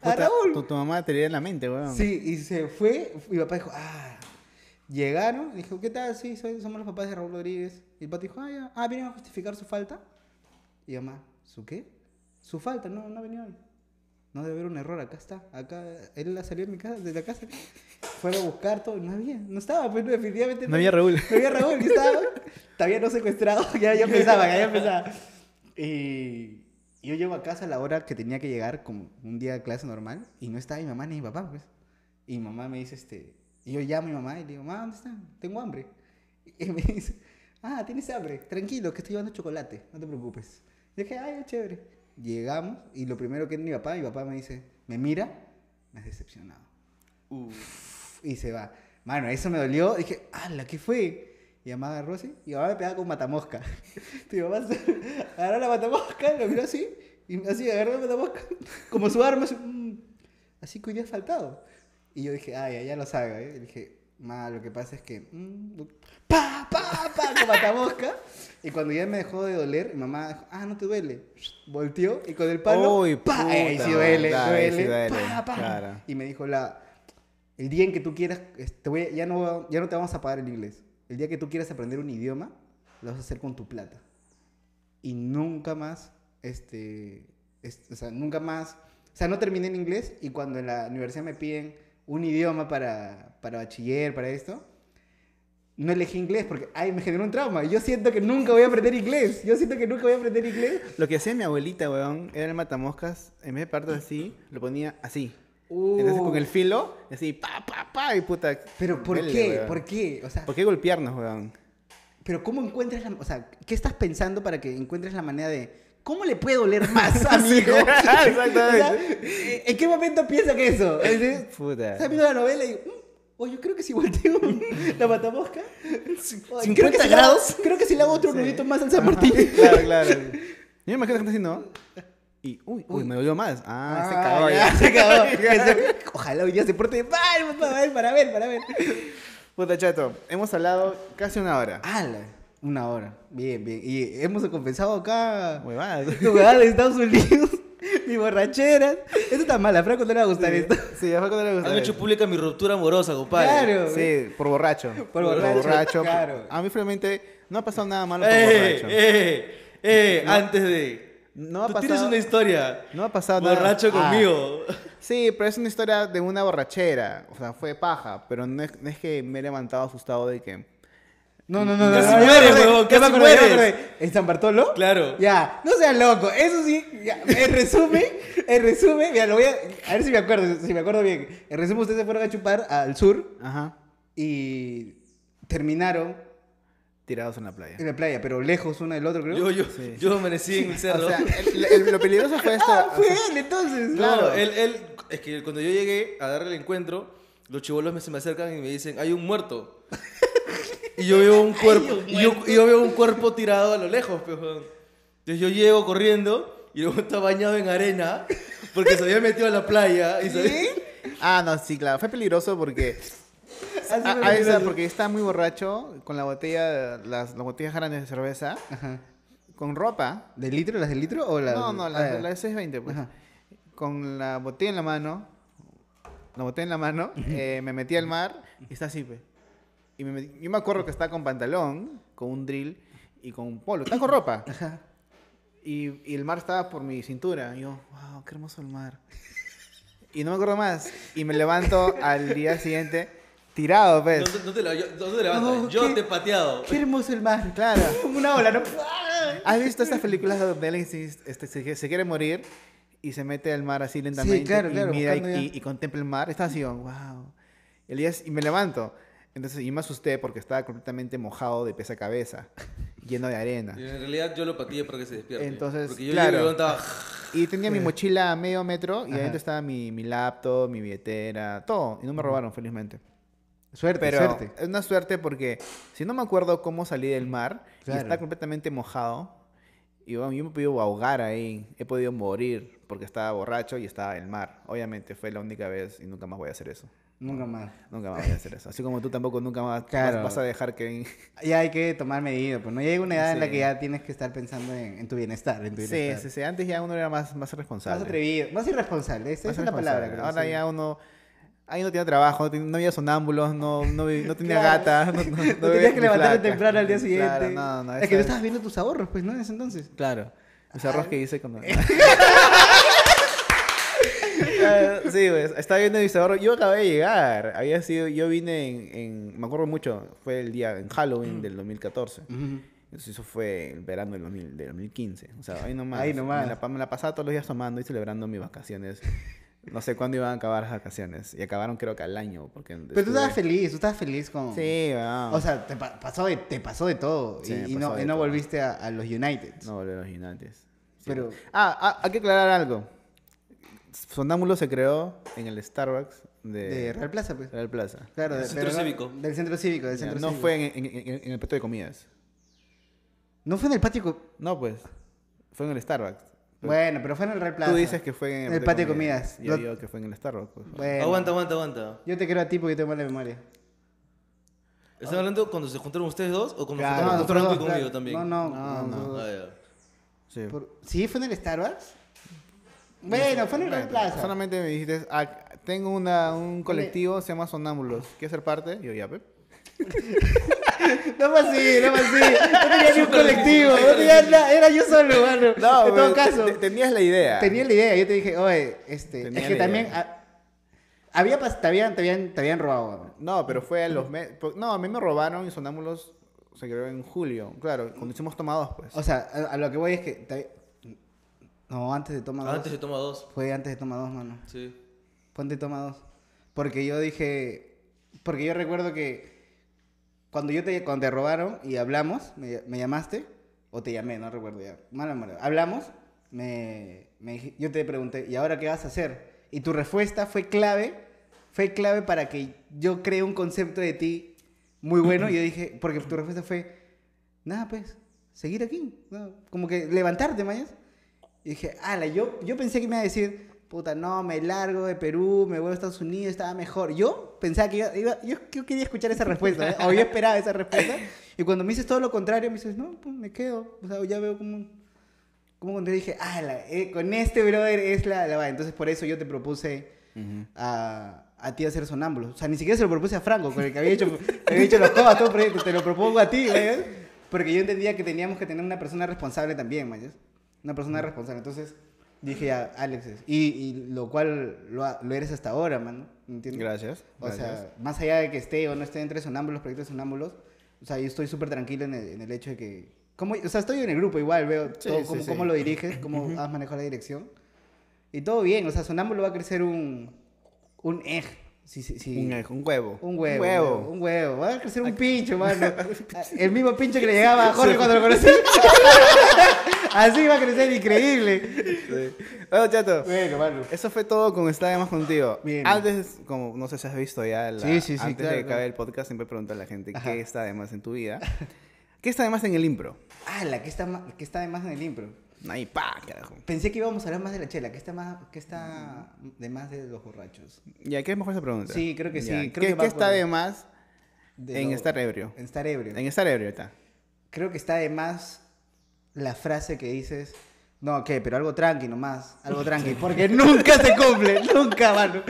a Raúl? Tu, tu mamá te en la mente, weón. Sí, y se fue. Mi papá dijo, ah. Llegaron, dijo, ¿qué tal? Sí, soy- somos los papás de Raúl Rodríguez. Y el pato dijo, ah, ya. Ah, ¿vienen a justificar su falta? Y mamá, ¿su qué? Su falta, no, no ha venido hoy. No debe haber un error, acá está. Acá, él la salió de mi casa, de la casa. Fueron a buscar todo, no había, no estaba, pues no, definitivamente No había Raúl. No había Raúl, que estaba todavía no secuestrado, (laughs) ya, ya empezaba, ya empezaba. (laughs) Y yo llego a casa a la hora que tenía que llegar, como un día de clase normal, y no estaba mi mamá ni mi papá, pues. Y mi mamá me dice, este, y yo llamo a mi mamá y le digo, mamá, ¿dónde están? Tengo hambre. (laughs) Y me dice, ah, tienes hambre, tranquilo, que estoy llevando chocolate, no te preocupes. Y dije, ay, chévere. Llegamos, y lo primero que es mi papá, mi papá me dice, me mira, me has decepcionado. Y se va. Mano, eso me dolió. Dije, ¡ala, qué fue! Y mamá agarró así, y mamá me pegaba con matamosca. Y mamá agarró la matamosca, lo miró así, y así agarró la matamosca, (laughs) como su arma, así, mm, así que hoy día faltado. Y yo dije, ay, ya lo sabe, ¿eh? Y dije, ma, lo que pasa es que, mm, pa, pa, pa, con matamosca. Y cuando ya me dejó de doler, mi mamá dijo, ah, no te duele. Volteó, y con el palo, Uy, pa, puta, sí duele, claro, ahí sí duele, pa, pa. claro. Y me dijo la, el día en que tú quieras, te voy a- ya, no, ya no te vamos a pagar el inglés. El día que tú quieras aprender un idioma, lo vas a hacer con tu plata. Y nunca más, este, es- o sea, nunca más, o sea, no terminé en inglés y cuando en la universidad me piden un idioma para, para bachiller, para esto, no elegí inglés porque, ay, me generó un trauma. Yo siento que nunca voy a aprender inglés. Yo siento que nunca voy a aprender inglés. Lo que hacía mi abuelita, weón, era el matamoscas, en vez de parto así, lo ponía así. Uh. Entonces con el filo, así, pa, pa, pa, y puta. Pero ¿por duele, qué? weón. ¿Por qué? O sea, ¿Por qué golpearnos, weón? Pero ¿cómo encuentras la... O sea, ¿qué estás pensando para que encuentres la manera de... ¿Cómo le puede doler más (laughs) a mi Sí, hijo? (laughs) exactamente. ¿En qué momento piensa que eso? Puta. Estás viendo la novela y "Mm, oh, yo creo que si volteo (laughs) la matamosca... Oye, 50 creo que si hago- grados. creo que si le hago otro Sí. nudito más al San Martín. Claro, claro. Yo me imagino que así, ¿no? Y, uy, uy, me dolió más. Ah, se Ah, cagó ya, ya. se cagó. (laughs) Ese- Ojalá hoy día se porte mal para ver, para ver, para ver. Puta chato, hemos hablado casi una hora. ¡Hala! Una hora. Bien, bien. Y hemos compensado acá... Huevadas. (laughs) Tu huevada de Estados Unidos, (laughs) mi borrachera. Esto está mal, a Franco no le va a gustar esto. Sí, ya fue cuando le gustó. Han hecho pública mi ruptura amorosa, compadre. Claro. Sí, por borracho. Por borracho, claro. A mí, realmente, no ha pasado nada malo por Eh, borracho. eh, eh, antes de. No ha Tú pasado- tienes una historia. No ha pasado nada. Borracho Ah, conmigo. Sí, pero es una historia de una borrachera. O sea, fue paja. Pero no es, no es que me he levantado asustado de que. No, no, no, no. Casi no, me mueres, huevón, casi mueres. ¿En San Bartolo? Claro. Ya, no seas loco. Eso sí, ya, en resumen, en resumen, mira, lo voy a. A ver si me acuerdo, si me acuerdo bien. En resumen, ustedes se fueron a chupar al sur Ajá. y terminaron Tirados en la playa. en la playa, pero lejos uno del otro, creo. Yo, yo, Sí. yo amanecí en el (laughs) cerro. O sea, el- el- lo peligroso fue (laughs) esto. Ah, fue él entonces. Claro, él, él, es que cuando yo llegué a darle el encuentro, los chivolos me, se me acercan y me dicen, hay un muerto. (laughs) y yo veo un cuerpo, y yo, y yo veo un cuerpo tirado a lo lejos, pues, weón. Entonces yo llego corriendo y luego está bañado en arena porque se había metido a la playa y se Ah, no, sí, claro. Fue peligroso porque. (laughs) Así a- me a esa- porque está muy borracho con la botella, las, las botellas grandes de cerveza, Ajá. con ropa. ¿De litro? ¿Las de litro o las.? No, no, ah, la, ya. la de 620, pues. Ajá. Con la botella en la mano, la botella en la mano, eh, me metí al mar y está así, pues. Y me metí- yo me acuerdo que estaba con pantalón, con un drill y con un polo. Estaba con ropa. (coughs) Ajá. Y, y el mar estaba por mi cintura. Y yo, wow, qué hermoso el mar. Y no me acuerdo más. Y me levanto al día siguiente tirado, No, pues. te- no te la- yo- no te levantas, No, yo ¿qué? te he pateado. Qué hermoso el mar. Claro. Como (laughs) una ola, ¿no? ¿Has visto estas películas donde se, este, se, se quiere morir y se mete al mar así lentamente claro, y claro, mira y, y- y contempla el mar? Está así, yo, wow. El día, y me levanto. Entonces, y me asusté porque estaba completamente mojado de pies a cabeza, (laughs) lleno de arena. Y en realidad yo lo pateé para que se despierte. Entonces, porque yo claro. estaba... Y tenía mi mochila a medio metro y Ajá. adentro estaba mi, mi laptop, mi billetera, todo. Y no me robaron, felizmente. Suerte, Pero suerte. es una suerte porque si no me acuerdo cómo salí del mar Claro. y está completamente mojado, y bueno, yo me he podido ahogar ahí, he podido morir porque estaba borracho y estaba en el mar. Obviamente fue la única vez y nunca más voy a hacer eso. Nunca más. Nunca más voy a hacer eso. Así como tú tampoco nunca más vas- Claro. vas, a dejar que... Ya hay que tomar medidas, pues no llega una edad en la Sí. que ya tienes que estar pensando en, en tu bienestar, en tu Sí, bienestar. sí, sí. Antes ya uno era más, más responsable. Más atrevido, más irresponsable, esa, Más es la palabra. creo, Ahora sí. ya uno... Ahí no tenía trabajo, no no había sonámbulos, no, no, no tenía Claro. gata. No, no- no (laughs) No tenías que levantarte temprano al día siguiente. Claro, no, no. es que tú estabas viendo tus ahorros, pues, ¿no? En ese entonces. Claro. Ese arroz que hice cuando... Ah, (laughs) (laughs) sí, pues, estaba viendo mis ahorros. Yo acabé de llegar. Había sido, yo vine en, en- me acuerdo mucho, fue el día en Halloween del 2014. Entonces eso fue el verano del, 2000 del 2015. O sea, ahí nomás. Ahí nomás. Me la, pa- me la pasaba todos los días tomando y celebrando mis vacaciones. No sé cuándo iban a acabar las vacaciones. Y acabaron creo que al año. Porque Pero tú estabas feliz, tú estabas feliz con... Sí, weón. O sea, te pa- pasó de, te pasó de todo. Sí, y, me y pasó no, de y no todo. volviste a, a los United. No volví a los United. Sí. Pero- Ah, ah, hay que aclarar algo. Sonámbulo se creó en el Starbucks de, De Real Plaza, pues. Real Plaza. Claro, Del de- centro no- cívico. Del centro cívico, del Ya, centro no cívico. fue en, en- en- en el patio de comidas. No fue en el patio... No, pues. Fue en el Starbucks. Bueno, pero fue en el Real Plaza. Tú dices que fue en el patio de comidas. Yo Lo- digo que fue en el Starbucks. pues. Bueno, Aguanta, aguanta, aguanta. Yo te creo a ti porque tengo mala memoria. ¿Están hablando cuando se juntaron ustedes dos o cuando Claro. se No, juntaron nosotros Franco y dos, conmigo claro. también? No, no. No, no. Ah. Por- ¿Sí? ¿Fue en el Starbucks? Bueno, fue en el Real Plaza. Solamente me dijiste, ah, tengo una, un colectivo, se llama Sonámbulos. ¿Quieres ser parte? Yo ya, Pep. (laughs) No fue así, no fue así. No tenía ni un colectivo, no tenía nada, era yo solo, mano. en todo caso, te- tenías la idea. tenía la idea. Yo te dije, oye, este, Tenía es que también ah, había pas- te, habían, te, habían, te habían robado. No, pero fue a los meses. No, a mí me robaron y Sonámbulos se creó en julio. Claro, cuando hicimos tomados, pues. O sea, a, a lo que voy es que. te- no, antes de Toma 2. Antes se toma dos. Fue antes de Toma 2, mano. Sí. Ponte Toma 2. Porque yo dije. Porque yo recuerdo que. Cuando yo te, cuando te robaron y hablamos, me, me llamaste. O te llamé, no recuerdo ya. Mala memoria. Hablamos. Me, me yo te pregunté, ¿y ahora qué vas a hacer? Y tu respuesta fue clave. Fue clave para que yo cree un concepto de ti muy bueno. y yo dije, porque tu respuesta fue, nada, pues, seguir aquí. ¿no? Como que levantarte, mañana. Y dije, ala, yo, yo pensé que me iba a decir, puta, no, me largo de Perú, me voy a Estados Unidos, estaba mejor. Yo pensaba que iba, iba- yo, yo quería escuchar esa respuesta, ¿eh? o yo esperaba esa respuesta. Y cuando me dices todo lo contrario, me dices, no, pues me quedo. O sea, ya veo como... Como cuando dije, ala, eh, con este brother es la, la. Entonces por eso yo te propuse Ujú. a, a ti hacer sonámbulo. O sea, ni siquiera se lo propuse a Franco, con el que había hecho, había hecho los cobas, todo proyecto. Te lo propongo a ti, ¿ves? Porque yo entendía que teníamos que tener una persona responsable también, ¿mayas? Una persona responsable. Entonces dije ya, Alex es. Y, y lo cual lo, lo eres hasta ahora, mano. ¿Entiendes? Gracias. O gracias. sea, más allá de que esté o no esté entre sonámbulos, proyectos sonámbulos, o sea, yo estoy súper tranquilo en el, en el hecho de que... Como, o sea, estoy en el grupo igual, veo Sí, todo, sí, cómo, sí. cómo lo diriges, cómo has manejado la dirección. Y todo bien, o sea, sonámbulo va a crecer un... Un ej. Sí, sí, sí. un, un huevo. Un huevo. Un huevo. Un huevo. Va a crecer un pincho, mano. (laughs) El mismo pincho que le llegaba a Jorge cuando lo conocí. (laughs) Así va a crecer increíble. Sí. Bueno, chato. Bueno, mano. Eso fue todo con Está de Más contigo. Bien. Antes, como no sé si has visto ya, la- Sí, sí, sí, antes claro, de que acabe el podcast, siempre pregunto a la gente Ajá. qué está de más en tu vida. ¿Qué está de más en el impro? Ah, la que está, que está de más en el impro. Ahí, pa, carajo. Pensé que íbamos a hablar más de la chela. ¿Qué está, más, qué está de más de los borrachos? Ya, ¿qué es mejor esa pregunta? Sí, creo que sí, Ya, creo ¿Qué, que qué está por- de más De en lo- estar ebrio? En estar ebrio. En estar ebrio está. Creo que está de más la frase que dices. No, ¿qué? Pero algo tranqui nomás. Algo tranqui. (laughs) Porque nunca se cumple. nunca, mano.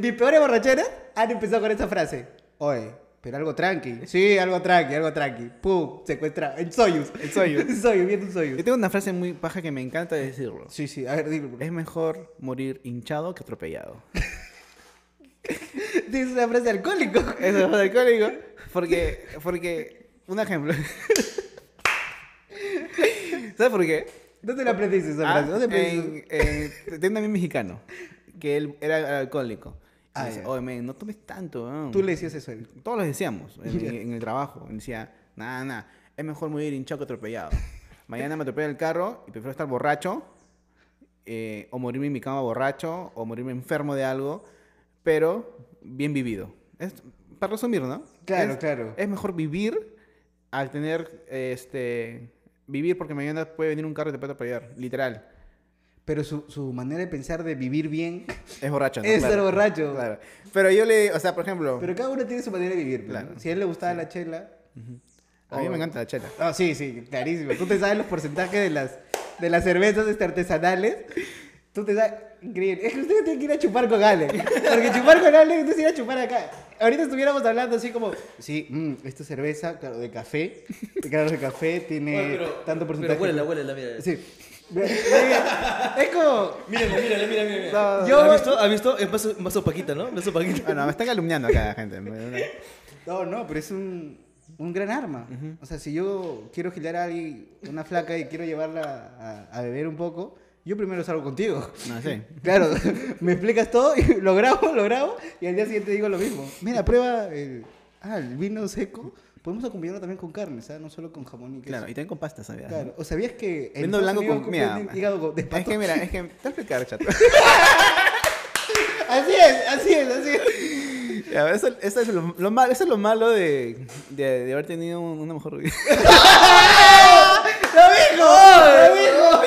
Mis peores borracheras han empezado con esa frase. Oye, pero algo tranqui. Sí, algo tranqui, algo tranqui. Pum, secuestrado. En Soyuz. En Soyuz. (laughs) En Soyuz, viendo un Soyuz. Yo tengo una frase muy paja que me encanta decirlo. Sí, sí, a ver, dilo. Es mejor morir hinchado que atropellado. (laughs) Tienes una frase alcohólico. (laughs) Es alcohólico. Porque, porque, un ejemplo. ¿Sabes por qué? ¿Dónde la aprendiste esa Ah, frase? ¿Dónde aprendiste? en, en, tengo un amigo mexicano que él era alcohólico. Ah, oye, no tomes tanto. weón". Tú le decías eso. Todos lo decíamos en, (laughs) en el trabajo. Decía, nada, nada, es mejor morir hinchado que atropellado. (laughs) Mañana me atropella el carro y prefiero estar borracho, eh, o morirme en mi cama borracho, o morirme enfermo de algo, pero bien vivido. Es, para resumir, ¿no? Claro, Es- claro. Es mejor vivir al tener, este, vivir porque mañana puede venir un carro y te puede atropellar, literal. Pero su, su manera de pensar de vivir bien (laughs) Es borracho, ¿no? (laughs) es Claro. ser borracho. Claro. Pero yo le, o sea, por ejemplo, Pero cada uno tiene su manera de vivir. pues, Claro. ¿no? Si a él le gustaba la chela. a mí o- me encanta la chela. Ah, sí, sí, clarísimo. Tú te sabes los porcentajes de las, de las cervezas este, artesanales. Tú te sabes. Increíble. Es que ustedes tienen que ir a chupar con Alex. Porque chupar con Alex, entonces ir a chupar acá. Ahorita estuviéramos hablando así como. Sí, mm, esta es cerveza, claro, de café. Claro, de café tiene Oye, pero, tanto porcentaje. Pero huélela, huélela, mira. Sí. Es como. Mírala, mírala, mira, mira. No, Yo- ¿Has visto? ¿Has visto? Es vaso, vaso paquita, ¿no? Vaso paquita. Bueno, me están calumniando acá la gente. No, no, pero es un, un gran arma. O sea, si yo quiero girar a alguien, una flaca, y quiero llevarla a, a beber un poco, yo primero salgo contigo. No sé. Claro, (laughs) me explicas todo y lo grabo, lo grabo y al día siguiente digo lo mismo. Mira, prueba el, ah, el vino seco. Podemos acompañarlo también con carne, ¿sabes? No solo con jamón y queso. Claro, y también con pasta, ¿sabías? Claro. ¿O sabías que Vino Estados blanco con... Mira, hígado de es pato? que mira, es que... (laughs) Te voy a explicar, chato. Así es, así es, así es. Ya, eso, eso es lo, lo malo, eso es lo malo de, de, de haber tenido un- una mejor vida. (laughs) ¡Lo dijo! ¡Lo dijo!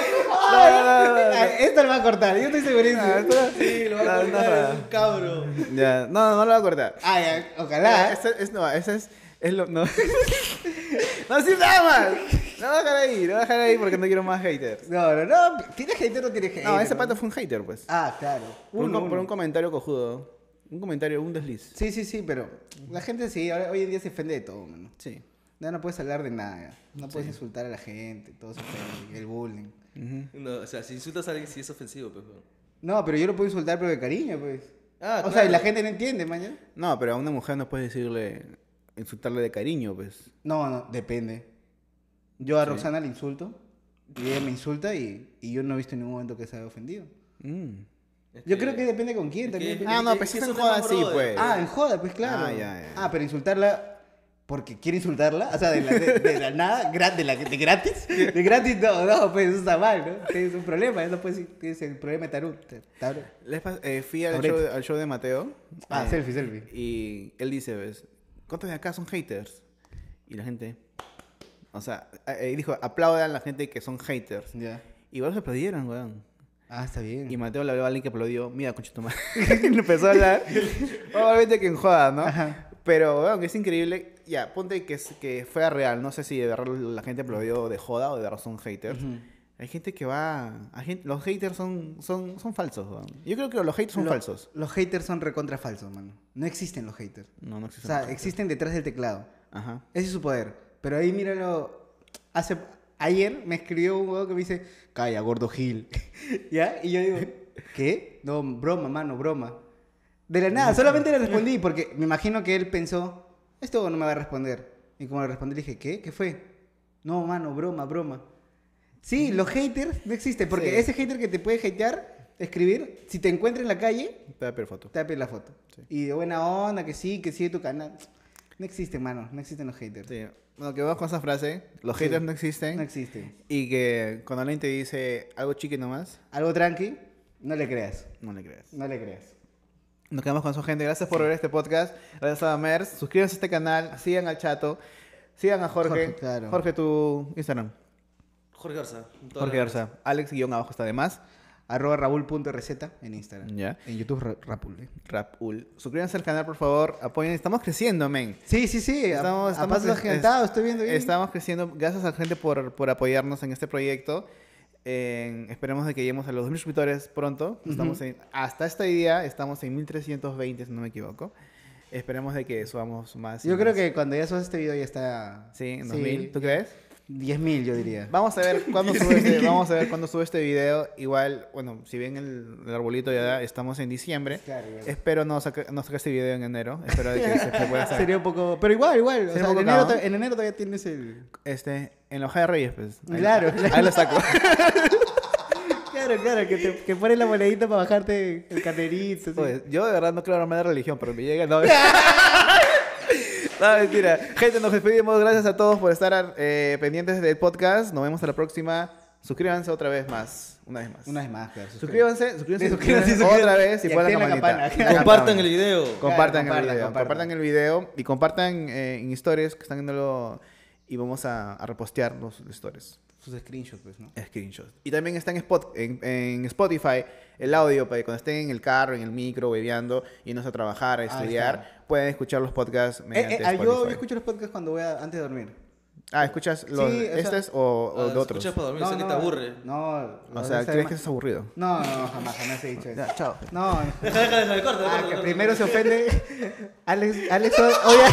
Esto lo va a cortar, yo estoy segurísimo. Ah, esto- Sí, lo va No, a cortar, no. es un cabro. Ya, no, no lo voy a cortar. Ah, ya, ojalá. Ese es, no, ese es, es lo, no. (laughs) no, sí, nada más. No voy a dejar ahí, no voy a dejar ahí porque no quiero más haters. No, no, no. ¿Tienes hater o no tienes hater? No, ese pato fue un hater, pues. Ah, claro. por, un, Uno, com- por uno. un comentario cojudo. Un comentario, un desliz. Sí, sí, sí, pero la gente sí, ahora- hoy en día se ofende de todo, mano. Sí. Ya no puedes hablar de nada, ya. no puedes insultar a la gente, todo se ofende, el bullying. No, o sea, si insultas a alguien, sí es ofensivo, pues. weón. No, pero yo lo puedo insultar pero de cariño, pues. Ah, o sea, claro. la gente no entiende, mañana. No, pero a una mujer no puedes decirle, insultarle de cariño, pues. No, no, depende. Yo a Sí. Roxana le insulto y ella me insulta y, y yo no he visto en ningún momento que se haya ofendido. Mm. Es Yo creo que depende con quién también. que- depende- Ah, no, es pues que si es se un joda brother. pues. Ah, en joda, pues claro. Ah, ya, ya. Ah, pero insultarla porque quiere insultarla, o sea, de la, de, de la nada, de, la, de gratis. De gratis, no, no, pues eso está mal, ¿no? Tienes un problema, no puedes tienes el problema de tarut. tarut. Les eh, fui al show, al show de Mateo. Ah, eh, selfie, selfie. Y él dice, ¿ves? ¿Cuántos de acá son haters? Y la gente... O sea, eh, eh, dijo, aplaudan a la gente que son haters. Ya. Igual se aplaudieron, weón. Ah, está bien. Y Mateo le habló a alguien que aplaudió, mira, madre. Y (laughs) (laughs) le empezó a hablar. Obviamente que en joda, ¿no? Ajá. Pero, weón, es increíble. Ya, ponte que, es- que fue real. No sé si de verdad la gente aplaudió de joda o de verdad son haters. Ujú. Hay gente que va... hay gente- los haters son, son, son falsos, weón. Yo creo que los haters son falsos. Los haters son recontra falsos, mano. No existen los haters. No, no O existen. sea, los haters. existen detrás del teclado. Ajá. Ese es su poder. Pero ahí míralo. Hace, ayer me escribió un huevo que me dice, calla, gordo Gil. (laughs) ¿Ya? Y yo digo, (laughs) ¿qué? No, broma, mano, broma. De la nada, solamente le respondí porque me imagino que él pensó, esto no me va a responder. Y como le respondí, le dije, ¿qué? ¿Qué fue? No, mano, broma, broma. Sí, los haters no existen porque Sí. ese hater que te puede hatear, escribir, si te encuentra en la calle, Te voy a pedir foto. te va a pedir la foto. Sí. Y de buena onda, que sí, que sigue tu canal. No existen, mano, no existen los haters. Sí. Bueno, que vamos con esa frase. Los haters no existen. No existen. Y que cuando alguien te dice algo chiqui nomás, Algo tranqui, no le creas. no le creas. No le creas. Nos quedamos con su gente. Gracias por ver este podcast. Gracias a Mers. Suscríbanse a este canal. Sigan al chato. Sigan a Jorge. Jorge, claro. Jorge, tu Instagram. Jorge Garza. Jorge. Garza. Alex guion abajo está de más. Arroba raúl.receta en Instagram. Ya. En YouTube, Ra- Rapul. ¿eh? Rapul. Suscríbanse al canal, por favor. Apoyen. Estamos creciendo, men. Sí, sí, sí. a- Estamos, a, estamos, estoy viendo bien. Estamos creciendo. Gracias a la gente por, por apoyarnos en este proyecto. Esperemos de que lleguemos a los 2.000 suscriptores pronto. Estamos en- hasta este día estamos en 1.320, si no me equivoco. Esperemos de que subamos más. Yo creo más. que cuando ya subas este video ya está... Sí, en 2.000. ¿Tú crees? 10.000 yo diría. Vamos a ver cuándo (laughs) sube este, vamos a ver cuándo sube este video. Igual, bueno, si ven el, el arbolito ya estamos en diciembre. Claro, claro. Espero no sacar no sacar este video en enero. Espero de que se, se pueda (laughs) hacer. Sería un poco... Pero igual, igual. O sea, en, enero, en enero todavía tienes el... Este, en la hoja de Reyes, pues. Ahí- Claro, Ahí, lo saco. (laughs) Claro, claro, que, te, que pones la monedita para bajarte el carnerito. así. Oye, yo de verdad no creo en la religión, pero me llega. No, no, mentira. Gente, nos despedimos. Gracias a todos por estar eh, pendientes del podcast. Nos vemos a la próxima. Suscríbanse otra vez más. Una vez más. Una vez más, claro. Suscríbanse, suscríbanse, suscríbanse, suscríbanse otra vez y, Y pongan la la campanita. campana. Compartan campana. el video. Compartan, Claro, el video. compartan. Compartan el video y compartan eh, en stories que están viéndolo y vamos a, a repostear los stories. sus screenshots, pues, ¿no? Screenshots. Y también está en, Spot- en, en Spotify el audio para que cuando estén en el carro, en el micro, bebeando, y no a trabajar, a estudiar, pueden escuchar los podcasts Eh, mediante eh, ah, yo, Spotify. yo escucho los podcasts cuando voy a, antes de dormir. Ah, ¿escuchas los Sí, estos o, o Ah, de otros? escuchas para dormir, sé que te aburre. No, O sea, ¿crees que eso es aburrido? No, no, jamás, jamás he dicho eso. Ya, chao. No, no. (laughs) Deja, deja, deja, corta, Ah, que primero se ofende. Alex, Alex odia,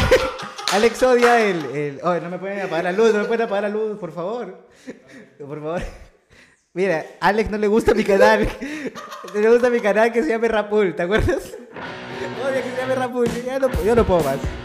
Alex odia el, el. Oye, no me pueden apagar la luz, no me pueden apagar la luz, por favor. Por favor. Mira, Alex no le gusta mi canal. (laughs) No le gusta mi canal que se llame Rapul, ¿te acuerdas? Que se llame Rapul. Ya no.